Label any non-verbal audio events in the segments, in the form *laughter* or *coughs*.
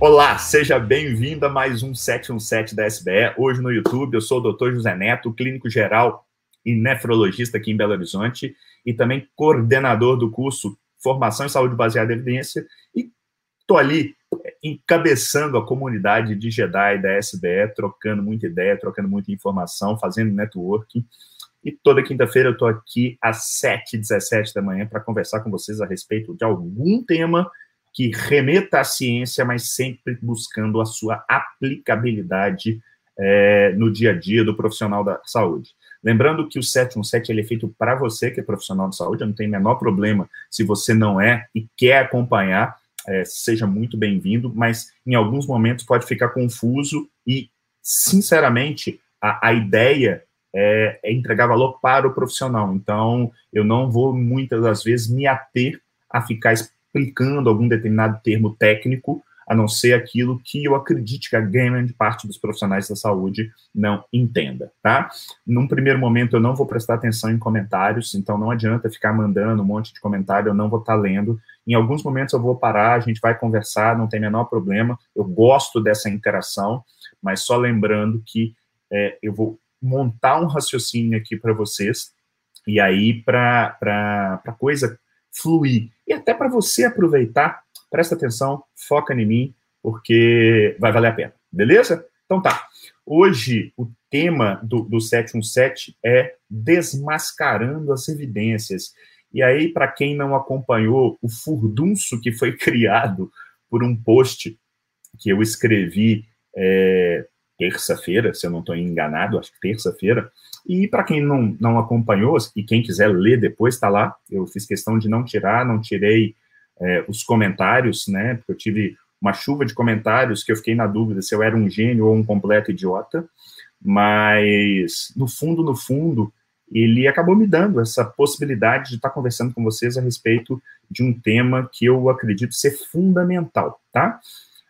Olá, seja bem-vindo a mais um 717 da SBE. Hoje no YouTube, eu sou o Dr. José Neto, clínico geral e nefrologista aqui em Belo Horizonte e também coordenador do curso Formação em Saúde Baseada em Evidência e estou ali é, encabeçando a comunidade de Jedi da SBE, trocando muita ideia, trocando muita informação, fazendo networking. E toda quinta-feira eu estou aqui às 7h17 da manhã para conversar com vocês a respeito de algum tema que remeta à ciência, mas sempre buscando a sua aplicabilidade é, no dia a dia do profissional da saúde. Lembrando que o 717 ele é feito para você que é profissional de saúde, não tenho o menor problema se você não é e quer acompanhar, é, seja muito bem-vindo, mas em alguns momentos pode ficar confuso e, sinceramente, a, a ideia é, é entregar valor para o profissional. Então, eu não vou muitas das vezes me ater a ficar explicando algum determinado termo técnico, a não ser aquilo que eu acredite que a grande parte dos profissionais da saúde não entenda, tá? Num primeiro momento, eu não vou prestar atenção em comentários, então não adianta ficar mandando um monte de comentário, eu não vou estar tá lendo. Em alguns momentos eu vou parar, a gente vai conversar, não tem menor problema, eu gosto dessa interação, mas só lembrando que é, eu vou montar um raciocínio aqui para vocês, e aí, para coisa fluir. E até para você aproveitar, presta atenção, foca em mim, porque vai valer a pena, beleza? Então tá. Hoje, o tema do, do 717 é desmascarando as evidências. E aí, para quem não acompanhou o furdunço que foi *laughs* criado por um post que eu escrevi é, terça-feira, se eu não estou enganado, acho que terça-feira, e para quem não, não acompanhou, e quem quiser ler depois, está lá. Eu fiz questão de não tirar, não tirei é, os comentários, né? Porque eu tive uma chuva de comentários que eu fiquei na dúvida se eu era um gênio ou um completo idiota. Mas, no fundo, no fundo, ele acabou me dando essa possibilidade de estar conversando com vocês a respeito de um tema que eu acredito ser fundamental, tá?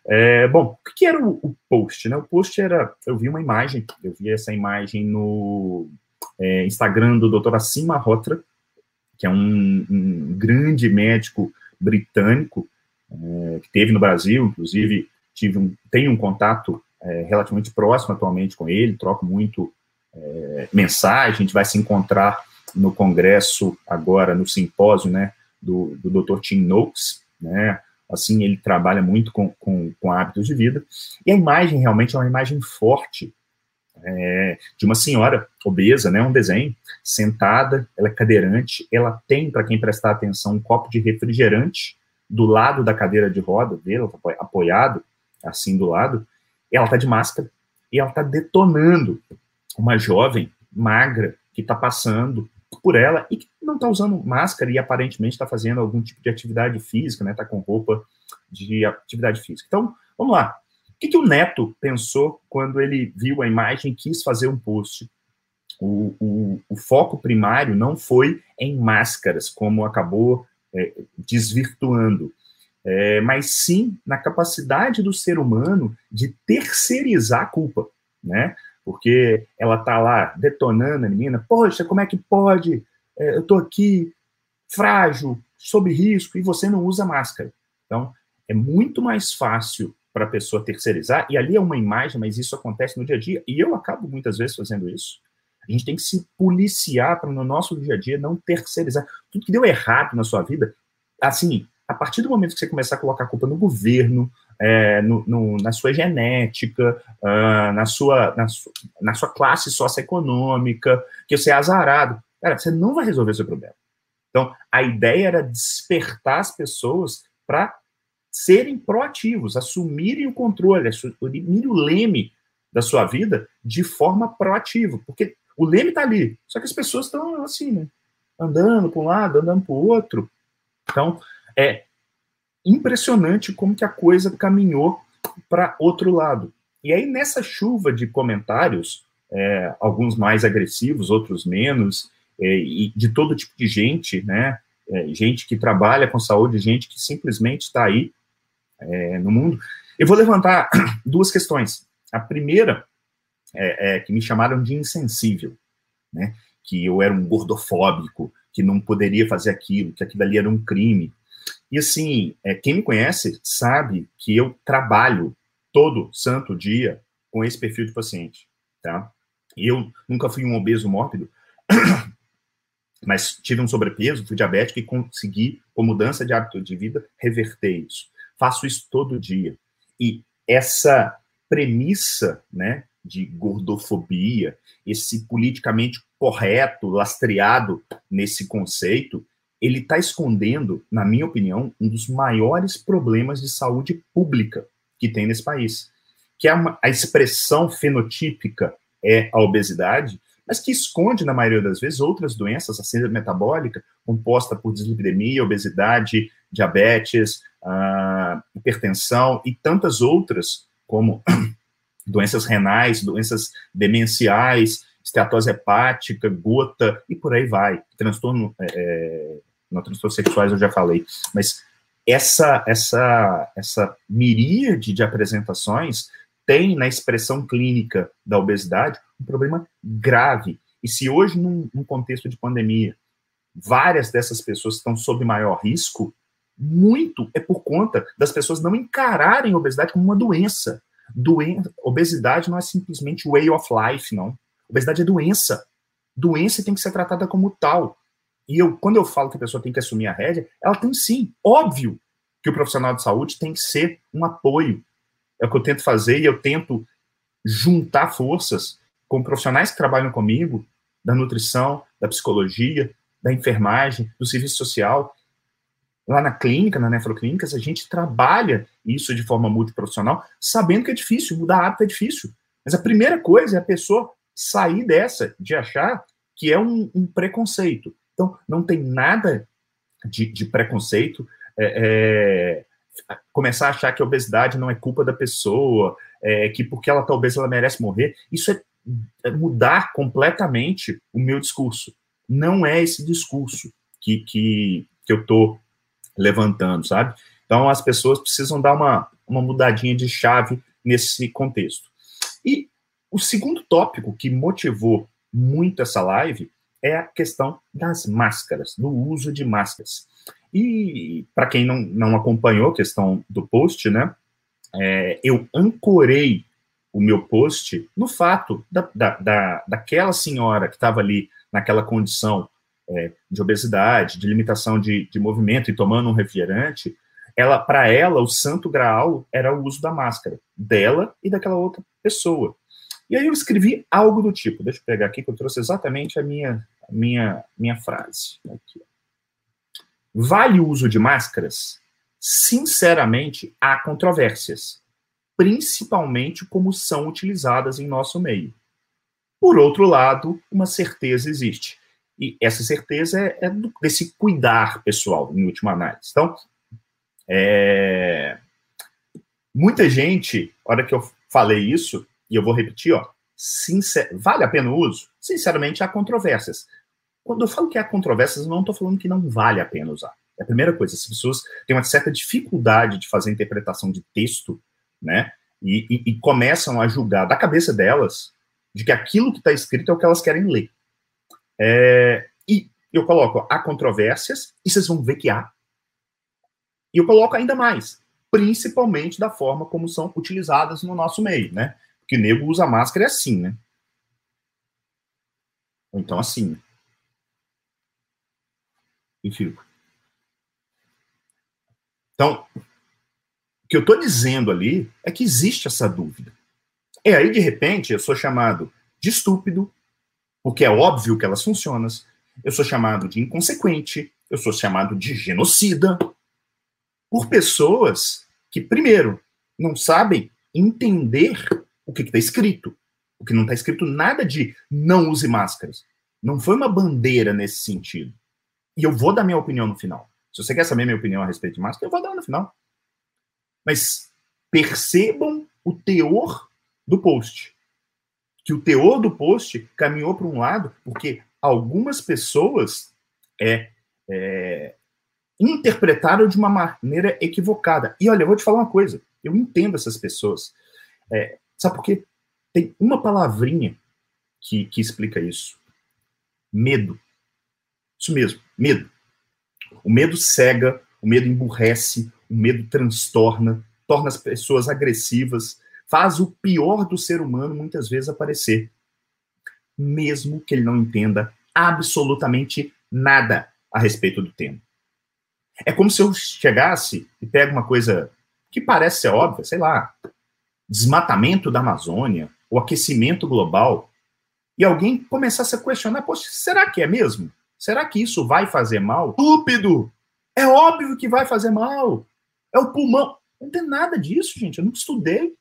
É, bom, o que era o, o, post? Né? O post era, eu vi uma imagem, eu vi essa imagem no é, Instagram do Dr. Assim Malhotra, que é um, um grande médico britânico é, que teve no Brasil, inclusive tive um, tenho um contato é, relativamente próximo atualmente com ele, troco muito é, mensagem, a gente vai se encontrar no congresso agora, no simpósio, né, do, do Dr. Tim Noakes, né, assim, ele trabalha muito com, com, com hábitos de vida, e a imagem realmente é uma imagem forte é, de uma senhora obesa, né, um desenho, sentada, ela é cadeirante, ela tem, para quem prestar atenção, um copo de refrigerante do lado da cadeira de roda dele, tá apoiado, assim do lado, ela está de máscara, e ela está detonando uma jovem magra que está passando por ela e que não está usando máscara e aparentemente está fazendo algum tipo de atividade física, né? Está com roupa de atividade física. Então, vamos lá. O que, que o Neto pensou quando ele viu a imagem e quis fazer um post? O, o, o foco primário não foi em máscaras, como acabou é, desvirtuando, é, mas sim na capacidade do ser humano de terceirizar a culpa, né? Porque ela tá lá detonando a menina, poxa, como é que pode? É, eu tô aqui frágil, sob risco, e você não usa máscara. Então, é muito mais fácil para a pessoa terceirizar, e ali é uma imagem, mas isso acontece no dia a dia, e eu acabo muitas vezes fazendo isso. A gente tem que se policiar para no nosso dia a dia não terceirizar. Tudo que deu errado na sua vida, assim, a partir do momento que você começar a colocar a culpa no governo, é, no, no, na sua genética, uh, na, sua, na, su, na, sua classe socioeconômica, que você é azarado. Cara, você não vai resolver seu problema. Então, a ideia era despertar as pessoas para serem proativos, assumirem o controle, assumirem o leme da sua vida de forma proativa, porque o leme está ali, só que as pessoas estão assim, né? Andando para um lado, andando para o outro. Então, é, impressionante como que a coisa caminhou para outro lado. E aí, nessa chuva de comentários, é, alguns mais agressivos, outros menos, é, e de todo tipo de gente, né? É, gente que trabalha com saúde, gente que simplesmente está aí é, no mundo. Eu vou levantar *clears throat* duas questões. A primeira é, é, que me chamaram de insensível, né? Que eu era um gordofóbico, que não poderia fazer aquilo, que aquilo ali era um crime. E assim, é, quem me conhece sabe que eu trabalho todo santo dia com esse perfil de paciente, tá? Eu nunca fui um obeso mórbido, *coughs* mas tive um sobrepeso, fui diabético e consegui, com mudança de hábito de vida, reverter isso. Faço isso todo dia. E essa premissa, né, de gordofobia, esse politicamente correto, lastreado nesse conceito, ele está escondendo, na minha opinião, um dos maiores problemas de saúde pública que tem nesse país, que é uma, a expressão fenotípica é a obesidade, mas que esconde, na maioria das vezes, outras doenças, a síndrome metabólica, composta por dislipidemia, obesidade, diabetes, uh, hipertensão e tantas outras, como *coughs* doenças renais, doenças demenciais, esteatose hepática, gota e por aí vai. Transtorno, é, é não transtornos sexuais eu já falei, mas essa essa essa miríade de apresentações tem na expressão clínica da obesidade um problema grave. E se hoje, num, num contexto de pandemia, várias dessas pessoas estão sob maior risco, muito é por conta das pessoas não encararem a obesidade como uma doença. Doen obesidade não é simplesmente way of life, não. Obesidade é doença. Doença tem que ser tratada como tal. E eu, quando eu falo que a pessoa tem que assumir a rédea, ela tem sim. Óbvio que o profissional de saúde tem que ser um apoio. É o que eu tento fazer e eu tento juntar forças com profissionais que trabalham comigo, da nutrição, da psicologia, da enfermagem, do serviço social. Lá na clínica, na nefroclínicas, a gente trabalha isso de forma multiprofissional, sabendo que é difícil, mudar hábito é difícil. Mas a primeira coisa é a pessoa sair dessa, de achar que é um, um preconceito. Então, não tem nada de, de preconceito. É, é, começar a achar que a obesidade não é culpa da pessoa, é, que porque ela está obesa ela merece morrer. Isso é, é, mudar completamente o meu discurso. Não é esse discurso que, que, que eu estou levantando, sabe? Então, as pessoas precisam dar uma, uma mudadinha de chave nesse contexto. E o segundo tópico que motivou muito essa live é a questão das máscaras, do uso de máscaras. E para quem não, não acompanhou a questão do post, né, é, eu ancorei o meu post no fato da, da, da daquela senhora que estava ali naquela condição é, de obesidade, de limitação de, de movimento e tomando um refrigerante, ela para ela o santo graal era o uso da máscara dela e daquela outra pessoa. E aí eu escrevi algo do tipo, deixa eu pegar aqui que eu trouxe exatamente a minha, a minha, minha frase. Aqui. Vale o uso de máscaras? Sinceramente, há controvérsias, principalmente como são utilizadas em nosso meio. Por outro lado, uma certeza existe. E essa certeza é, é desse cuidar pessoal, em última análise. Então, é... muita gente, na hora que eu falei isso, e eu vou repetir, ó, sincer... vale a pena o uso? Sinceramente, há controvérsias. Quando eu falo que há controvérsias, não estou falando que não vale a pena usar. É a primeira coisa, as pessoas têm uma certa dificuldade de fazer interpretação de texto, né? E, e, e começam a julgar da cabeça delas de que aquilo que está escrito é o que elas querem ler. É, e eu coloco, há controvérsias, e vocês vão ver que há. E eu coloco ainda mais, principalmente da forma como são utilizadas no nosso meio, né? Que nego usa máscara é assim, né? Ou então assim. Enfim. Então, o que eu estou dizendo ali é que existe essa dúvida. E aí, de repente, eu sou chamado de estúpido, porque é óbvio que elas funcionam. Eu sou chamado de inconsequente, eu sou chamado de genocida, por pessoas que, primeiro, não sabem entender o que está escrito. O que não está escrito nada de não use máscaras. Não foi uma bandeira nesse sentido. E eu vou dar minha opinião no final. Se você quer saber minha opinião a respeito de máscara, eu vou dar no final. Mas percebam o teor do post. Que o teor do post caminhou para um lado porque algumas pessoas é, é, interpretaram de uma maneira equivocada. E olha, eu vou te falar uma coisa. Eu entendo essas pessoas. É, Sabe por quê? Tem uma palavrinha que, que explica isso. Medo. Isso mesmo, medo. O medo cega o medo emburrece, o medo transtorna, torna as pessoas agressivas, faz o pior do ser humano muitas vezes aparecer, mesmo que ele não entenda absolutamente nada a respeito do tema. É como se eu chegasse e pego uma coisa que parece ser óbvia, sei lá, desmatamento da Amazônia, o aquecimento global, e alguém começasse a questionar, poxa, será que é mesmo? Será que isso vai fazer mal? Estúpido! É óbvio que vai fazer mal. É o pulmão. Não tem nada disso, gente. Eu nunca estudei.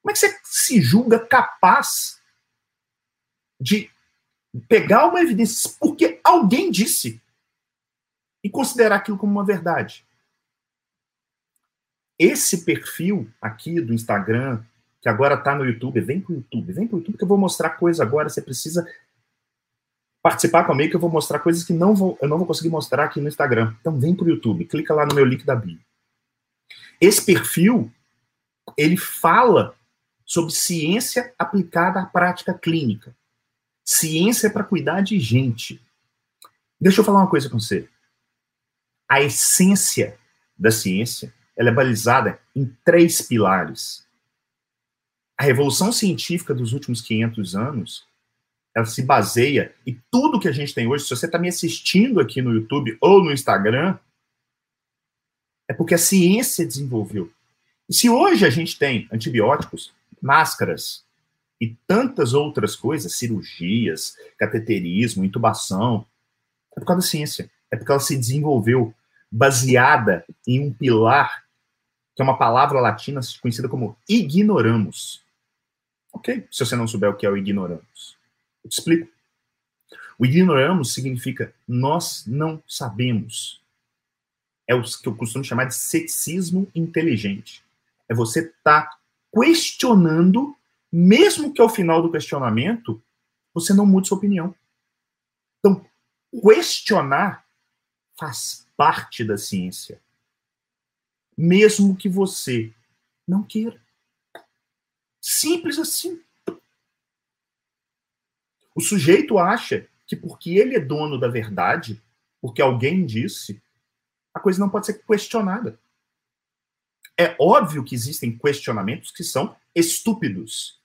Como é que você se julga capaz de pegar uma evidência porque alguém disse e considerar aquilo como uma verdade? Esse perfil aqui do Instagram, que agora está no YouTube, vem para o YouTube, vem para o YouTube que eu vou mostrar coisa agora. Você precisa participar comigo que eu vou mostrar coisas que não vou, eu não vou conseguir mostrar aqui no Instagram. Então vem para o YouTube, clica lá no meu link da bio. Esse perfil, ele fala sobre ciência aplicada à prática clínica. Ciência para cuidar de gente. Deixa eu falar uma coisa com você. A essência da ciência ela é balizada em três pilares. A revolução científica dos últimos 500 anos ela se baseia e tudo que a gente tem hoje, se você está me assistindo aqui no YouTube ou no Instagram, é porque a ciência desenvolveu. E se hoje a gente tem antibióticos, máscaras e tantas outras coisas, cirurgias, cateterismo, intubação, é por causa da ciência. É porque ela se desenvolveu baseada em um pilar, que é uma palavra latina conhecida como ignoramos. Ok? Se você não souber o que é o ignoramos. Eu te explico. O ignoramos significa nós não sabemos. É o que eu costumo chamar de ceticismo inteligente. É você estar tá questionando, mesmo que ao final do questionamento você não mude sua opinião. Então, questionar faz parte da ciência. Mesmo que você não queira. Simples assim. O sujeito acha que porque ele é dono da verdade, porque alguém disse, a coisa não pode ser questionada. É óbvio que existem questionamentos que são estúpidos.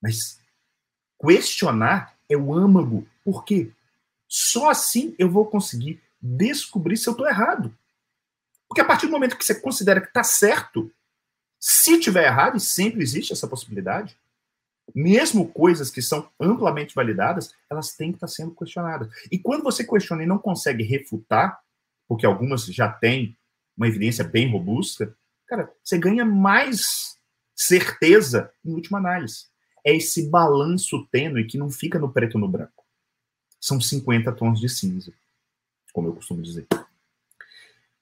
Mas questionar é o âmago. Por quê? Só assim eu vou conseguir descobrir se eu estou errado. Porque a partir do momento que você considera que está certo, se tiver errado, e sempre existe essa possibilidade, mesmo coisas que são amplamente validadas, elas têm que estar sendo questionadas. E quando você questiona e não consegue refutar, porque algumas já têm uma evidência bem robusta, cara, você ganha mais certeza em última análise. É esse balanço tênue que não fica no preto no branco. São 50 tons de cinza, como eu costumo dizer.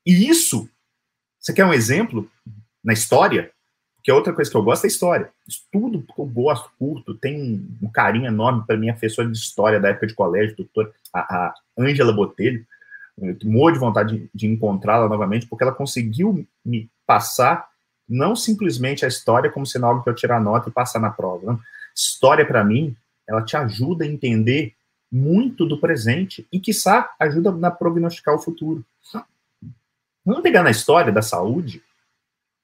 E isso, você quer um exemplo na história? Porque outra coisa que eu gosto é história. Estudo que eu gosto, curto, tem um carinho enorme para minha professora de história da época de colégio, doutora, a Ângela Botelho. Eu morro de vontade de, de encontrá-la novamente, porque ela conseguiu me passar não simplesmente a história como sendo algo para eu tirar nota e passar na prova. Não. História, para mim, ela te ajuda a entender muito do presente e, quiçá, ajuda a prognosticar o futuro. Vamos pegar na história da saúde,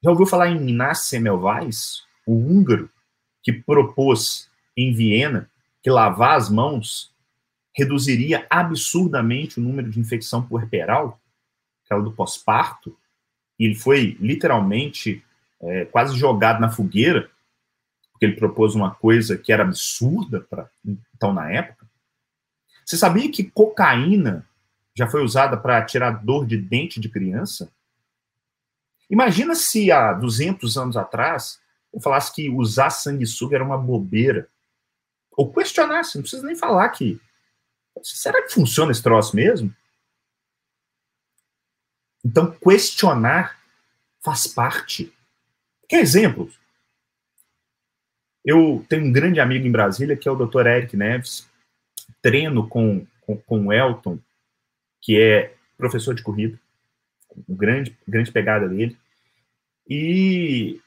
já ouviu falar em Inácio Semmelweis, o húngaro, que propôs em Viena que lavar as mãos reduziria absurdamente o número de infecção puerperal, aquela do pós-parto, e ele foi literalmente é, quase jogado na fogueira, porque ele propôs uma coisa que era absurda para então na época. Você sabia que cocaína já foi usada para tirar dor de dente de criança? Imagina se há 200 anos atrás eu falasse que usar sanguessuga era uma bobeira. Ou questionasse, não precisa nem falar que. Será que funciona esse troço mesmo? Então, questionar faz parte. Quer exemplos? Eu tenho um grande amigo em Brasília que é o Dr. Eric Neves. Treino com, com, com o Elton, que é professor de corrida grande, grande pegada dele. E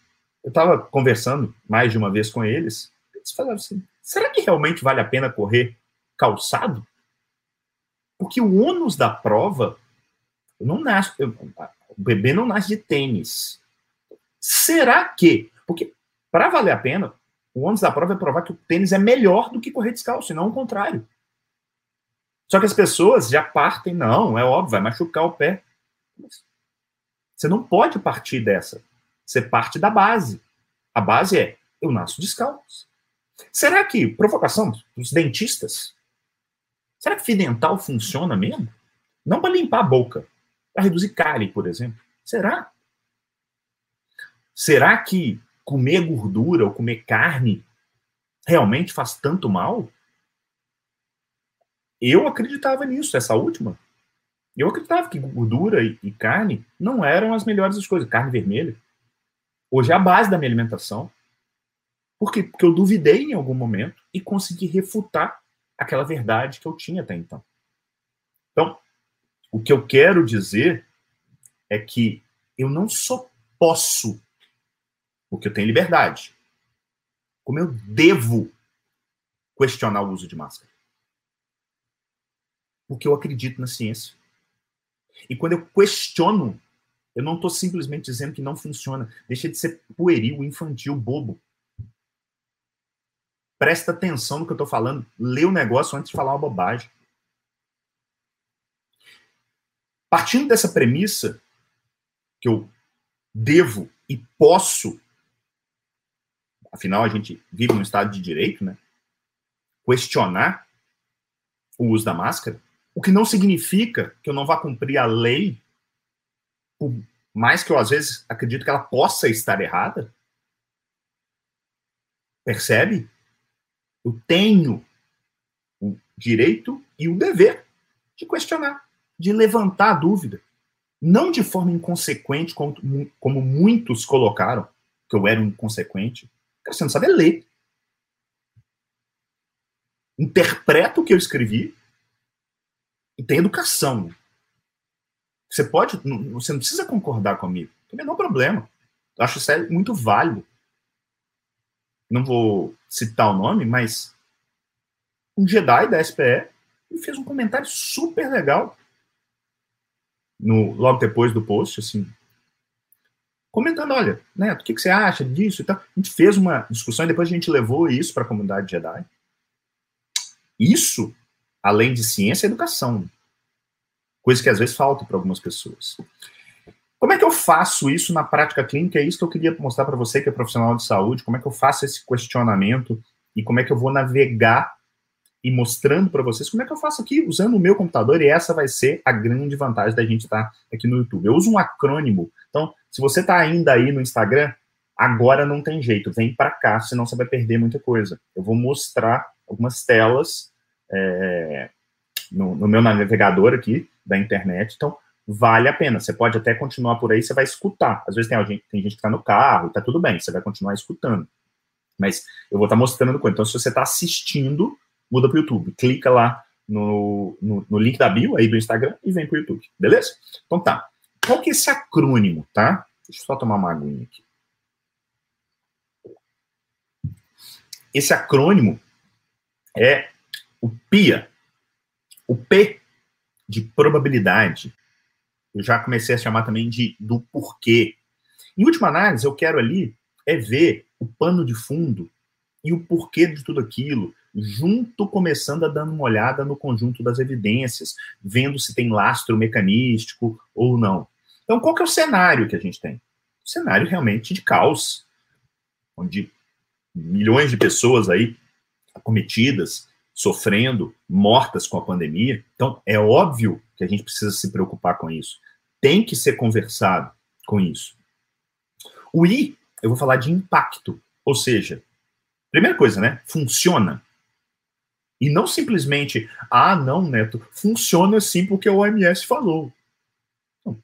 eu estava conversando mais de uma vez com eles, eles falaram assim, será que realmente vale a pena correr calçado? Porque o ônus da prova não nasço, eu, o bebê não nasce de tênis. Será que? Porque para valer a pena, o ônus da prova é provar que o tênis é melhor do que correr descalço, e não o contrário. Só que as pessoas já partem, não, é óbvio, vai machucar o pé. Você não pode partir dessa. Você parte da base. A base é, eu nasço descalço. Será que, provocação dos dentistas, será que fio dental funciona mesmo? Não para limpar a boca, para reduzir cárie, por exemplo. Será? Será que comer gordura ou comer carne realmente faz tanto mal? Eu acreditava nisso, essa última. Eu acreditava que gordura e, carne não eram as melhores das coisas, carne vermelha. Hoje é a base da minha alimentação. Por quê? Porque eu duvidei em algum momento e consegui refutar aquela verdade que eu tinha até então. Então, o que eu quero dizer é que eu não só posso, porque eu tenho liberdade, como eu devo questionar o uso de máscara porque eu acredito na ciência. E quando eu questiono, eu não estou simplesmente dizendo que não funciona. Deixa de ser pueril, infantil, bobo. Presta atenção no que eu estou falando. Lê o negócio antes de falar uma bobagem. Partindo dessa premissa, que eu devo e posso, afinal a gente vive num estado de direito, né? Questionar o uso da máscara, o que não significa que eu não vá cumprir a lei, por mais que eu às vezes acredito que ela possa estar errada. Percebe? Eu tenho o direito e o dever de questionar, de levantar a dúvida. Não de forma inconsequente, como, muitos colocaram, que eu era um inconsequente. Você não sabe ler. Interpreta o que eu escrevi e tem educação. Você pode, você não precisa concordar comigo, não tem o menor problema. Eu acho isso muito válido. Não vou citar o nome, mas um Jedi da SPE fez um comentário super legal no logo depois do post, assim, comentando, olha, Neto, o que, que você acha disso e tal. A gente fez uma discussão e depois a gente levou isso para a comunidade Jedi. Isso além de ciência, é educação. Coisa que às vezes falta para algumas pessoas. Como é que eu faço isso na prática clínica? É isso que eu queria mostrar para você que é profissional de saúde. Como é que eu faço esse questionamento e como é que eu vou navegar e mostrando para vocês como é que eu faço aqui usando o meu computador. E essa vai ser a grande vantagem da gente estar tá aqui no YouTube. Eu uso um acrônimo. Então, se você está ainda aí no Instagram, agora não tem jeito. Vem para cá, senão você vai perder muita coisa. Eu vou mostrar algumas telas é, no, no, meu navegador aqui da internet, então vale a pena. Você pode até continuar por aí, você vai escutar. Às vezes tem, tem gente que está no carro e tá tudo bem, você vai continuar escutando. Mas eu vou estar tá mostrando coisa. Então, se você está assistindo, muda para o YouTube. Clica lá no, no, no, link da bio aí do Instagram e vem para o YouTube, beleza? Então tá. Qual que é esse acrônimo, tá? Deixa eu só tomar uma aguinha aqui. Esse acrônimo é o PIA, o P de probabilidade, eu já comecei a chamar também de do porquê. Em última análise, eu quero ali é ver o pano de fundo e o porquê de tudo aquilo, junto começando a dar uma olhada no conjunto das evidências, vendo se tem lastro mecanístico ou não. Então, qual que é o cenário que a gente tem? O cenário realmente de caos, onde milhões de pessoas aí acometidas, sofrendo, mortas com a pandemia. Então, é óbvio que a gente precisa se preocupar com isso. Tem que ser conversado com isso. O I, eu vou falar de impacto. Ou seja, primeira coisa, né? Funciona. E não simplesmente, ah, não, Neto, funciona sim porque o OMS falou. Não.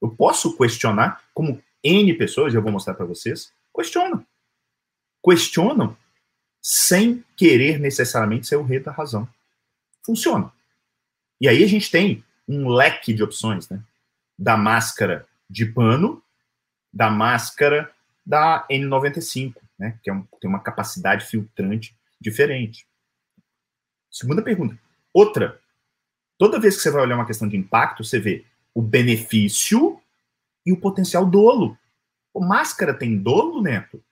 Eu posso questionar, como N pessoas, eu vou mostrar para vocês, questionam. Questionam sem querer necessariamente ser o rei da razão. Funciona. E aí a gente tem um leque de opções, né? Da máscara de pano, da máscara da N95, né? Que é um, tem uma capacidade filtrante diferente. Segunda pergunta. Outra. Toda vez que você vai olhar uma questão de impacto, você vê o benefício e o potencial dolo. O máscara tem dolo, Neto?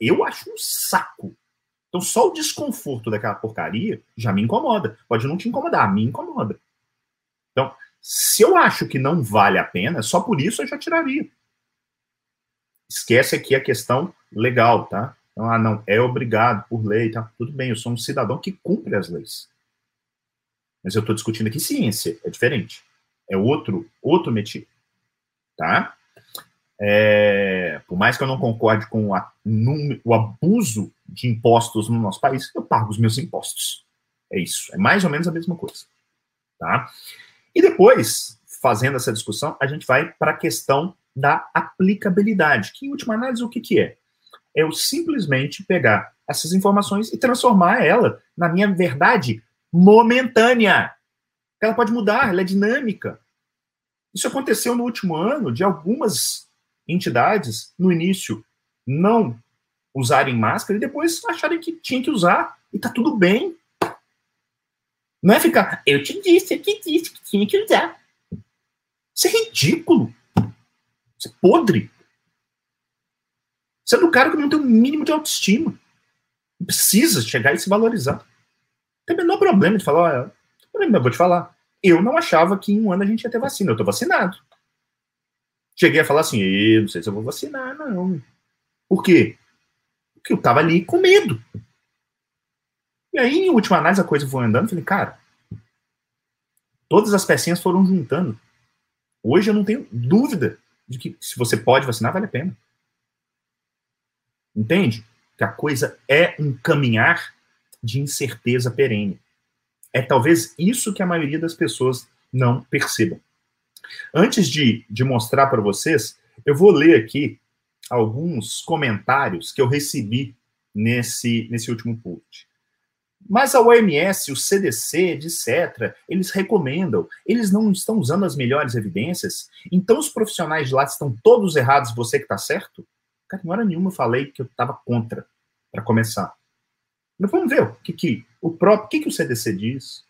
Eu acho um saco. Então, só o desconforto daquela porcaria já me incomoda. Pode não te incomodar, me incomoda. Então, se eu acho que não vale a pena, só por isso eu já tiraria. Esquece aqui a questão legal, tá? Então, ah, não, é obrigado por lei, tá? Tudo bem, eu sou um cidadão que cumpre as leis. Mas eu estou discutindo aqui ciência, é diferente. É outro, outro métier, tá? É, por mais que eu não concorde com a, num, o abuso de impostos no nosso país, eu pago os meus impostos. É isso. É mais ou menos a mesma coisa. Tá? E depois, fazendo essa discussão, a gente vai para a questão da aplicabilidade, que em última análise o que, que é? É eu simplesmente pegar essas informações e transformar ela na minha verdade momentânea. Ela pode mudar, ela é dinâmica. Isso aconteceu no último ano de algumas entidades, no início, não usarem máscara e depois acharem que tinha que usar. E tá tudo bem. Não é ficar, eu te disse, eu te disse que tinha que usar. Isso é ridículo. Isso é podre. Isso é do cara que não tem o um mínimo de autoestima. Precisa chegar e se valorizar. Tem o menor problema de falar, olha, eu vou te falar. Eu não achava que em um ano a gente ia ter vacina. Eu tô vacinado. Cheguei a falar assim, não sei se eu vou vacinar, não. Por quê? Porque eu tava ali com medo. E aí, em última análise, a coisa foi andando. Falei, cara, todas as pecinhas foram juntando. Hoje eu não tenho dúvida de que se você pode vacinar, vale a pena. Entende? Que a coisa é um caminhar de incerteza perene. É talvez isso que a maioria das pessoas não percebam. Antes de, de mostrar para vocês, eu vou ler aqui alguns comentários que eu recebi nesse, nesse último post. Mas a OMS, o CDC, etc., eles recomendam, eles não estão usando as melhores evidências, então os profissionais de lá estão todos errados, você que está certo? Cara, em hora nenhuma eu falei que eu estava contra, para começar. Mas vamos ver o que, que o próprio, o que, que o CDC diz,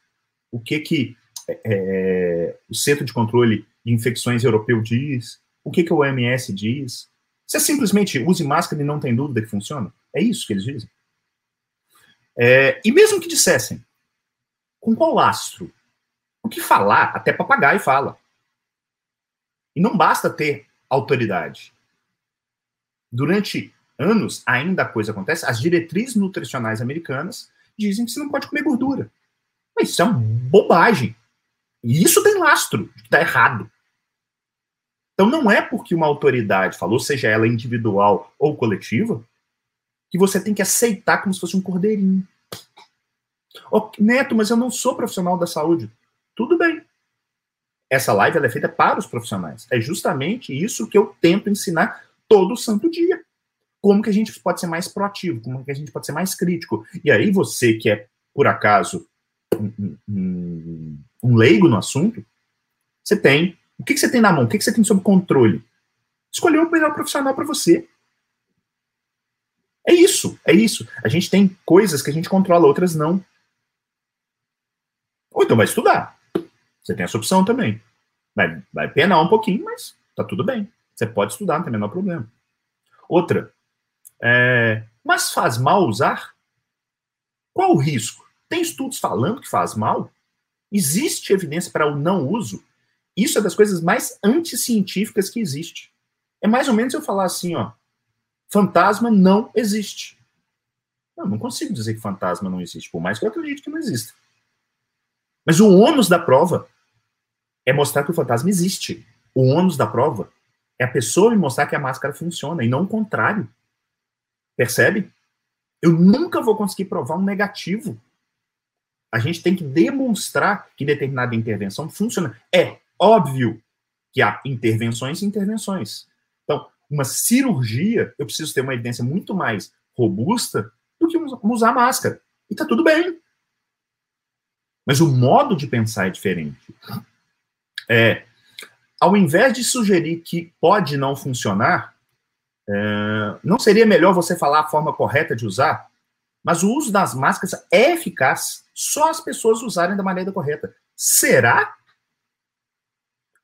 o que, que é, é, o Centro de Controle de Infecções Europeu diz, o que, que o OMS diz. Você simplesmente use máscara e não tem dúvida que funciona? É isso que eles dizem. É, e mesmo que dissessem, com qual lastro? O que falar? Até papagaio fala. E não basta ter autoridade. Durante anos, ainda a coisa acontece, as diretrizes nutricionais americanas dizem que você não pode comer gordura. Mas isso é uma bobagem. E isso tem lastro, está errado. Então não é porque uma autoridade falou, seja ela individual ou coletiva, que você tem que aceitar como se fosse um cordeirinho. Oh, Neto, mas eu não sou profissional da saúde. Tudo bem. Essa live é feita para os profissionais. É justamente isso que eu tento ensinar todo santo dia. Como que a gente pode ser mais proativo, como que a gente pode ser mais crítico. E aí você que é, por acaso, um, um, um leigo no assunto, você tem. O que, que você tem na mão? O que, que você tem sob controle? Escolher o melhor profissional para você. É isso, é isso. A gente tem coisas que a gente controla, outras não. Ou então vai estudar. Você tem essa opção também. Vai, vai penar um pouquinho, mas tá tudo bem. Você pode estudar, não tem o menor problema. Outra, é, mas faz mal usar? Qual o risco? Tem estudos falando que faz mal? Existe evidência para o não uso? Isso é das coisas mais anticientíficas que existe. É mais ou menos eu falar assim, ó, fantasma não existe. Eu não consigo dizer que fantasma não existe, por mais que eu acredite que não exista. Mas o ônus da prova é mostrar que o fantasma existe. O ônus da prova é a pessoa me mostrar que a máscara funciona, e não o contrário. Percebe? Eu nunca vou conseguir provar um negativo a gente tem que demonstrar que determinada intervenção funciona. É óbvio que há intervenções e intervenções. Então, uma cirurgia, eu preciso ter uma evidência muito mais robusta do que usar máscara. E tá tudo bem. Mas o modo de pensar é diferente. É, ao invés de sugerir que pode não funcionar, é, não seria melhor você falar a forma correta de usar? Mas o uso das máscaras é eficaz só as pessoas usarem da maneira correta. Será?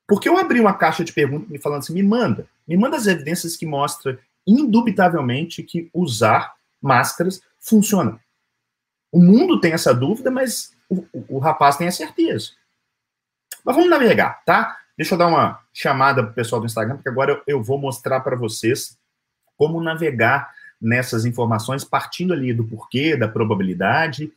Porque eu abri uma caixa de perguntas me falando assim, me manda, me manda as evidências que mostram indubitavelmente que usar máscaras funciona. O mundo tem essa dúvida, mas o, o, o rapaz tem a certeza. Mas vamos navegar, tá? Deixa eu dar uma chamada para o pessoal do Instagram, porque agora eu, eu vou mostrar para vocês como navegar nessas informações, partindo ali do porquê, da probabilidade,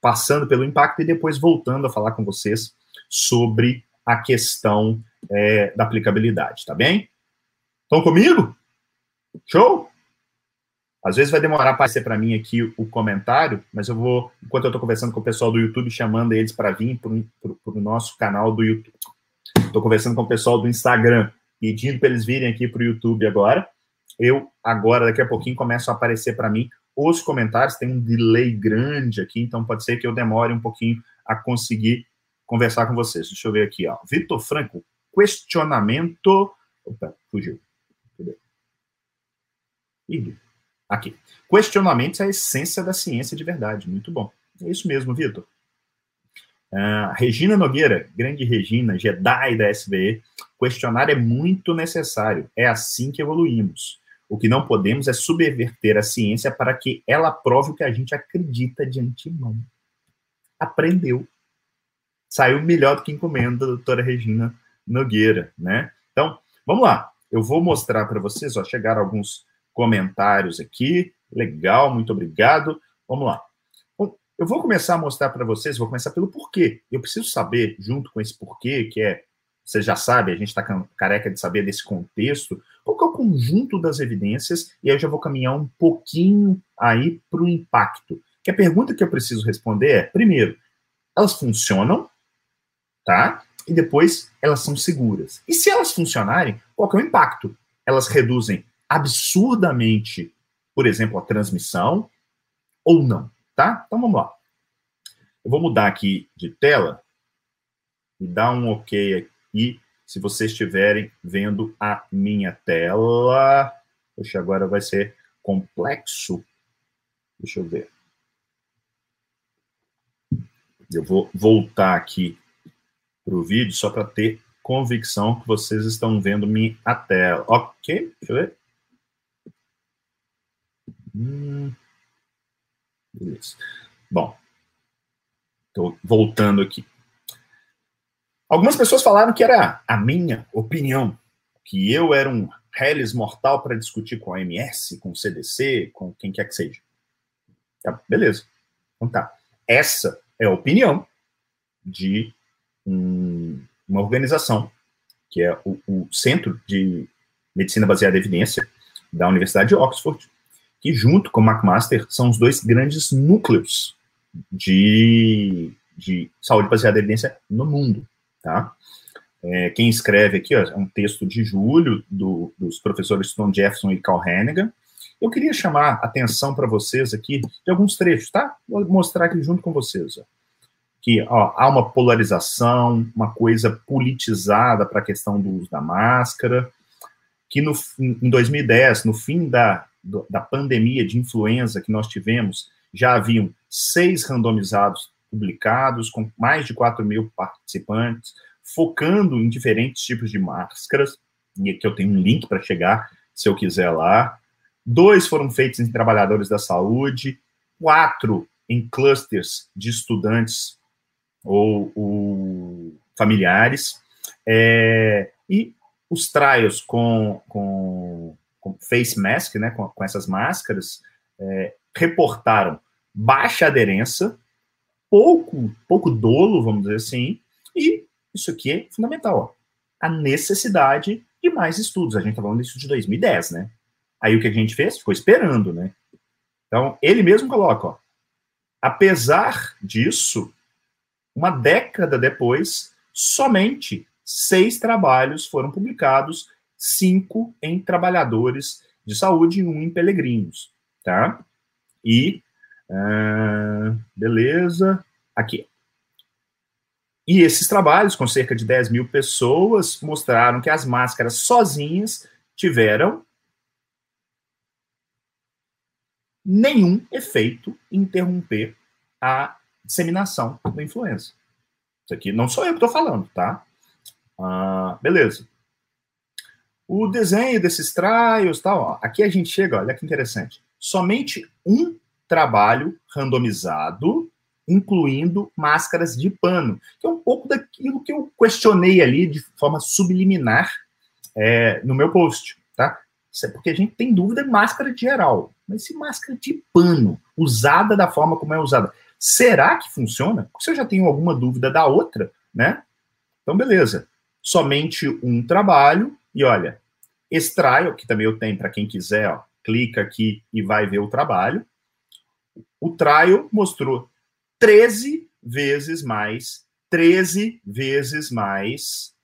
passando pelo impacto e depois voltando a falar com vocês sobre a questão é, da aplicabilidade, tá bem? Estão comigo? Show? Às vezes vai demorar para aparecer para mim aqui o comentário, mas eu vou, enquanto eu estou conversando com o pessoal do YouTube, chamando eles para vir para o nosso canal do YouTube. Estou conversando com o pessoal do Instagram, pedindo para eles virem aqui para o YouTube agora. Eu, agora, daqui a pouquinho, começo a aparecer para mim os comentários. Tem um delay grande aqui, então pode ser que eu demore um pouquinho a conseguir conversar com vocês. Deixa eu ver aqui, ó. Vitor Franco, questionamento. Opa, fugiu. Cadê? Aqui. Questionamentos é a essência da ciência de verdade. Muito bom. É isso mesmo, Vitor. Uh, Regina Nogueira, grande Regina, Jedi da SBE. Questionar é muito necessário. É assim que evoluímos. O que não podemos é subverter a ciência para que ela prove o que a gente acredita de antemão. Aprendeu. Saiu melhor do que encomenda, doutora Regina Nogueira, né? Então, vamos lá. Eu vou mostrar para vocês, ó, chegaram alguns comentários aqui. Legal, muito obrigado. Vamos lá. Bom, eu vou começar a mostrar para vocês, vou começar pelo porquê. Eu preciso saber, junto com esse porquê, que é, você já sabe, a gente está careca de saber desse contexto, qual é o conjunto das evidências, e aí eu já vou caminhar um pouquinho aí para o impacto. Que a pergunta que eu preciso responder é, primeiro, elas funcionam, tá? E depois, elas são seguras. E se elas funcionarem, qual é o impacto? Elas reduzem absurdamente, por exemplo, a transmissão ou não, tá? Então vamos lá. Eu vou mudar aqui de tela e dar um OK aqui se vocês estiverem vendo a minha tela. Poxa, agora vai ser complexo. Deixa eu ver. Eu vou voltar aqui para o vídeo só para ter convicção que vocês estão vendo minha tela. Ok, deixa eu ver. Hum, beleza. Bom, estou voltando aqui. Algumas pessoas falaram que era a minha opinião, que eu era um Hellis mortal para discutir com a MS, com o CDC, com quem quer que seja. Tá, beleza. Então tá. Essa é a opinião de um, uma organização, que é o, o Centro de Medicina Baseada em Evidência da Universidade de Oxford, que junto com o McMaster são os dois grandes núcleos de, de saúde baseada em evidência no mundo, tá? É, quem escreve aqui ó, é um texto de julho do, dos professores Tom Jefferson e Carl Hennigan. Eu queria chamar a atenção para vocês aqui de alguns trechos, tá? Vou mostrar aqui junto com vocês. Ó. Que ó, há uma polarização, uma coisa politizada para a questão do uso da máscara, que no, em 2010, no fim da, da pandemia de influenza que nós tivemos, já haviam seis randomizados publicados, com mais de 4 mil participantes, focando em diferentes tipos de máscaras, e aqui eu tenho um link para chegar, se eu quiser lá. Dois foram feitos em trabalhadores da saúde, quatro em clusters de estudantes ou, ou familiares, é, e os trials com, com com face mask, né, com, com essas máscaras, é, reportaram baixa aderência, pouco, pouco dolo, vamos dizer assim, e isso aqui é fundamental, ó, a necessidade de mais estudos. A gente está falando disso de 2010, né? Aí o que a gente fez? Ficou esperando, né? Então, ele mesmo coloca, ó, apesar disso, uma década depois, somente seis trabalhos foram publicados cinco em trabalhadores de saúde e um em peregrinos, tá? E, uh, beleza, aqui. E esses trabalhos, com cerca de 10 mil pessoas, mostraram que as máscaras sozinhas tiveram nenhum efeito interromper a disseminação da influenza. Isso aqui não sou eu que estou falando, tá? Ah, beleza. O desenho desses trials, tal, ó, aqui a gente chega, olha que interessante. Somente um trabalho randomizado, incluindo máscaras de pano, que é um pouco daquilo que eu questionei ali de forma subliminar é, no meu post, tá? Isso é porque a gente tem dúvida de máscara de geral, mas se máscara de pano, usada da forma como é usada, será que funciona? Se eu já tenho alguma dúvida da outra, né? Então, beleza. Somente um trabalho, e olha, trial, que também eu tenho para quem quiser, ó, clica aqui e vai ver o trabalho. O trial mostrou 13 vezes mais, 13 vezes mais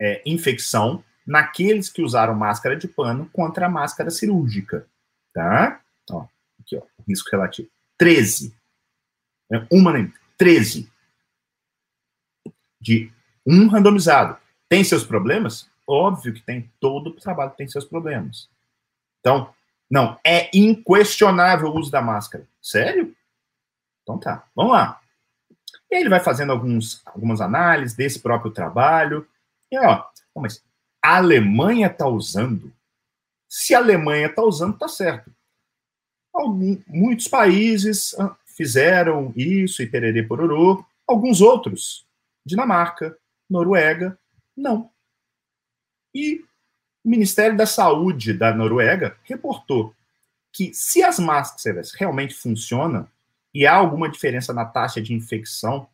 é, infecção naqueles que usaram máscara de pano contra a máscara cirúrgica, tá? Ó, aqui, ó, risco relativo. 13. É, uma nem 13. De um randomizado. Tem seus problemas? Óbvio que tem. Todo trabalho tem seus problemas. Então, não, é inquestionável o uso da máscara. Sério? Então tá, vamos lá. E ele vai fazendo alguns, algumas análises desse próprio trabalho. E ó, mas a Alemanha está usando? Se a Alemanha está usando, está certo. Algum, muitos países ah, fizeram isso e tererê pororô. Alguns outros, Dinamarca, Noruega, não. E o Ministério da Saúde da Noruega reportou que se as máscaras realmente funcionam e há alguma diferença na taxa de infecção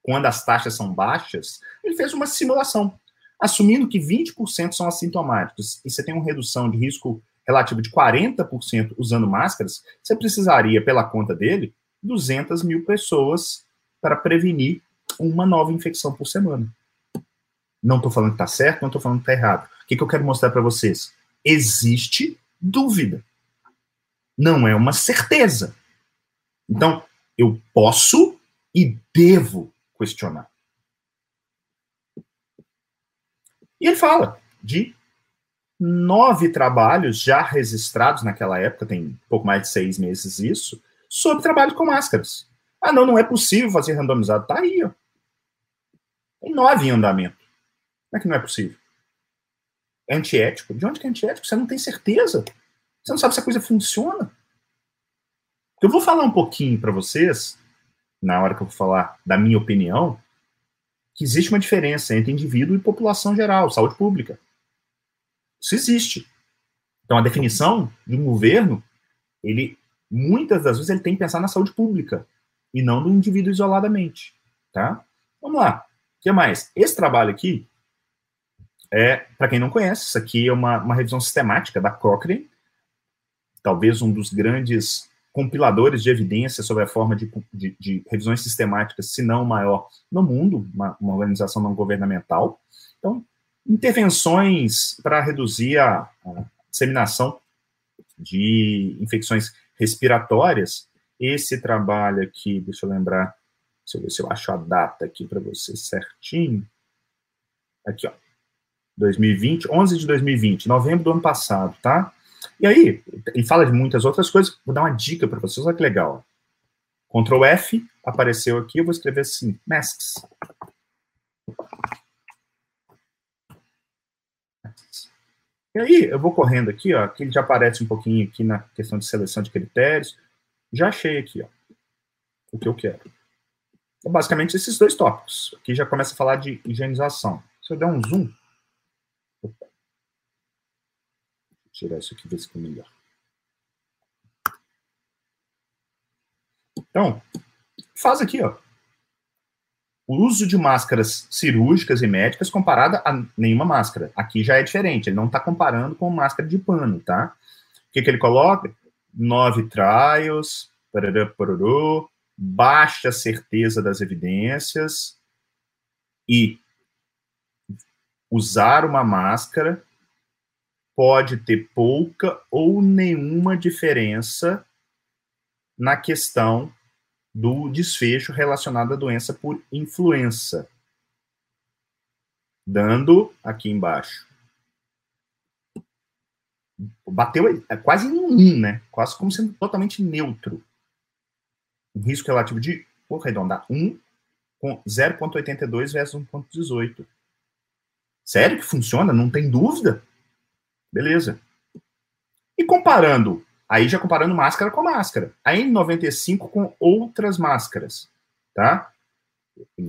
quando as taxas são baixas, ele fez uma simulação, assumindo que 20% são assintomáticos e você tem uma redução de risco relativo de 40% usando máscaras, você precisaria, pela conta dele, 200 mil pessoas para prevenir uma nova infecção por semana. Não estou falando que está certo, não estou falando que está errado. O que, que eu quero mostrar para vocês? Existe dúvida. Não é uma certeza. Então, eu posso e devo questionar. E ele fala de nove trabalhos já registrados naquela época, tem pouco mais de seis meses isso, sobre trabalho com máscaras. Ah, não, não é possível fazer randomizado. Tá aí, ó. Tem nove em andamento. Como é que não é possível? É antiético? De onde que é antiético? Você não tem certeza. Você não sabe se a coisa funciona. Eu vou falar um pouquinho para vocês, na hora que eu vou falar da minha opinião, que existe uma diferença entre indivíduo e população geral, saúde pública. Isso existe. Então, a definição de um governo, ele, muitas das vezes, ele tem que pensar na saúde pública e não no indivíduo isoladamente, tá? Vamos lá. O que mais? Esse trabalho aqui, é, para quem não conhece, isso aqui é uma, uma revisão sistemática da Cochrane, talvez um dos grandes compiladores de evidências sobre a forma de, de, de revisões sistemáticas, se não maior no mundo, uma, uma, organização não governamental. Então, intervenções para reduzir a, a disseminação de infecções respiratórias. Esse trabalho aqui, deixa eu lembrar, deixa eu ver se eu acho a data aqui para você certinho. Aqui, ó. 2020, 11 de 2020, novembro do ano passado, tá? E aí, ele fala de muitas outras coisas, vou dar uma dica para vocês, olha que legal. Ctrl F, apareceu aqui, eu vou escrever assim, masks. E aí, eu vou correndo aqui, ó, que ele já aparece um pouquinho aqui na questão de seleção de critérios. Já achei aqui, ó, o que eu quero. Então, basicamente, esses dois tópicos. Aqui já começa a falar de higienização. Se eu der um zoom, tirar isso aqui, ver se fica melhor. Então, faz aqui, ó. O uso de máscaras cirúrgicas e médicas comparada a nenhuma máscara. Aqui já é diferente, ele não está comparando com máscara de pano, tá? O que, que ele coloca? Nove trials, parará, parará, baixa certeza das evidências e usar uma máscara pode ter pouca ou nenhuma diferença na questão do desfecho relacionado à doença por influenza. Dando aqui embaixo. Bateu é quase um, né? Quase como sendo totalmente neutro. Um risco relativo de, vou arredondar, 1 com 0,82 versus 1,18. Sério que funciona? Não tem dúvida? Beleza. E comparando, aí já comparando máscara com máscara, a N95 com outras máscaras, tá?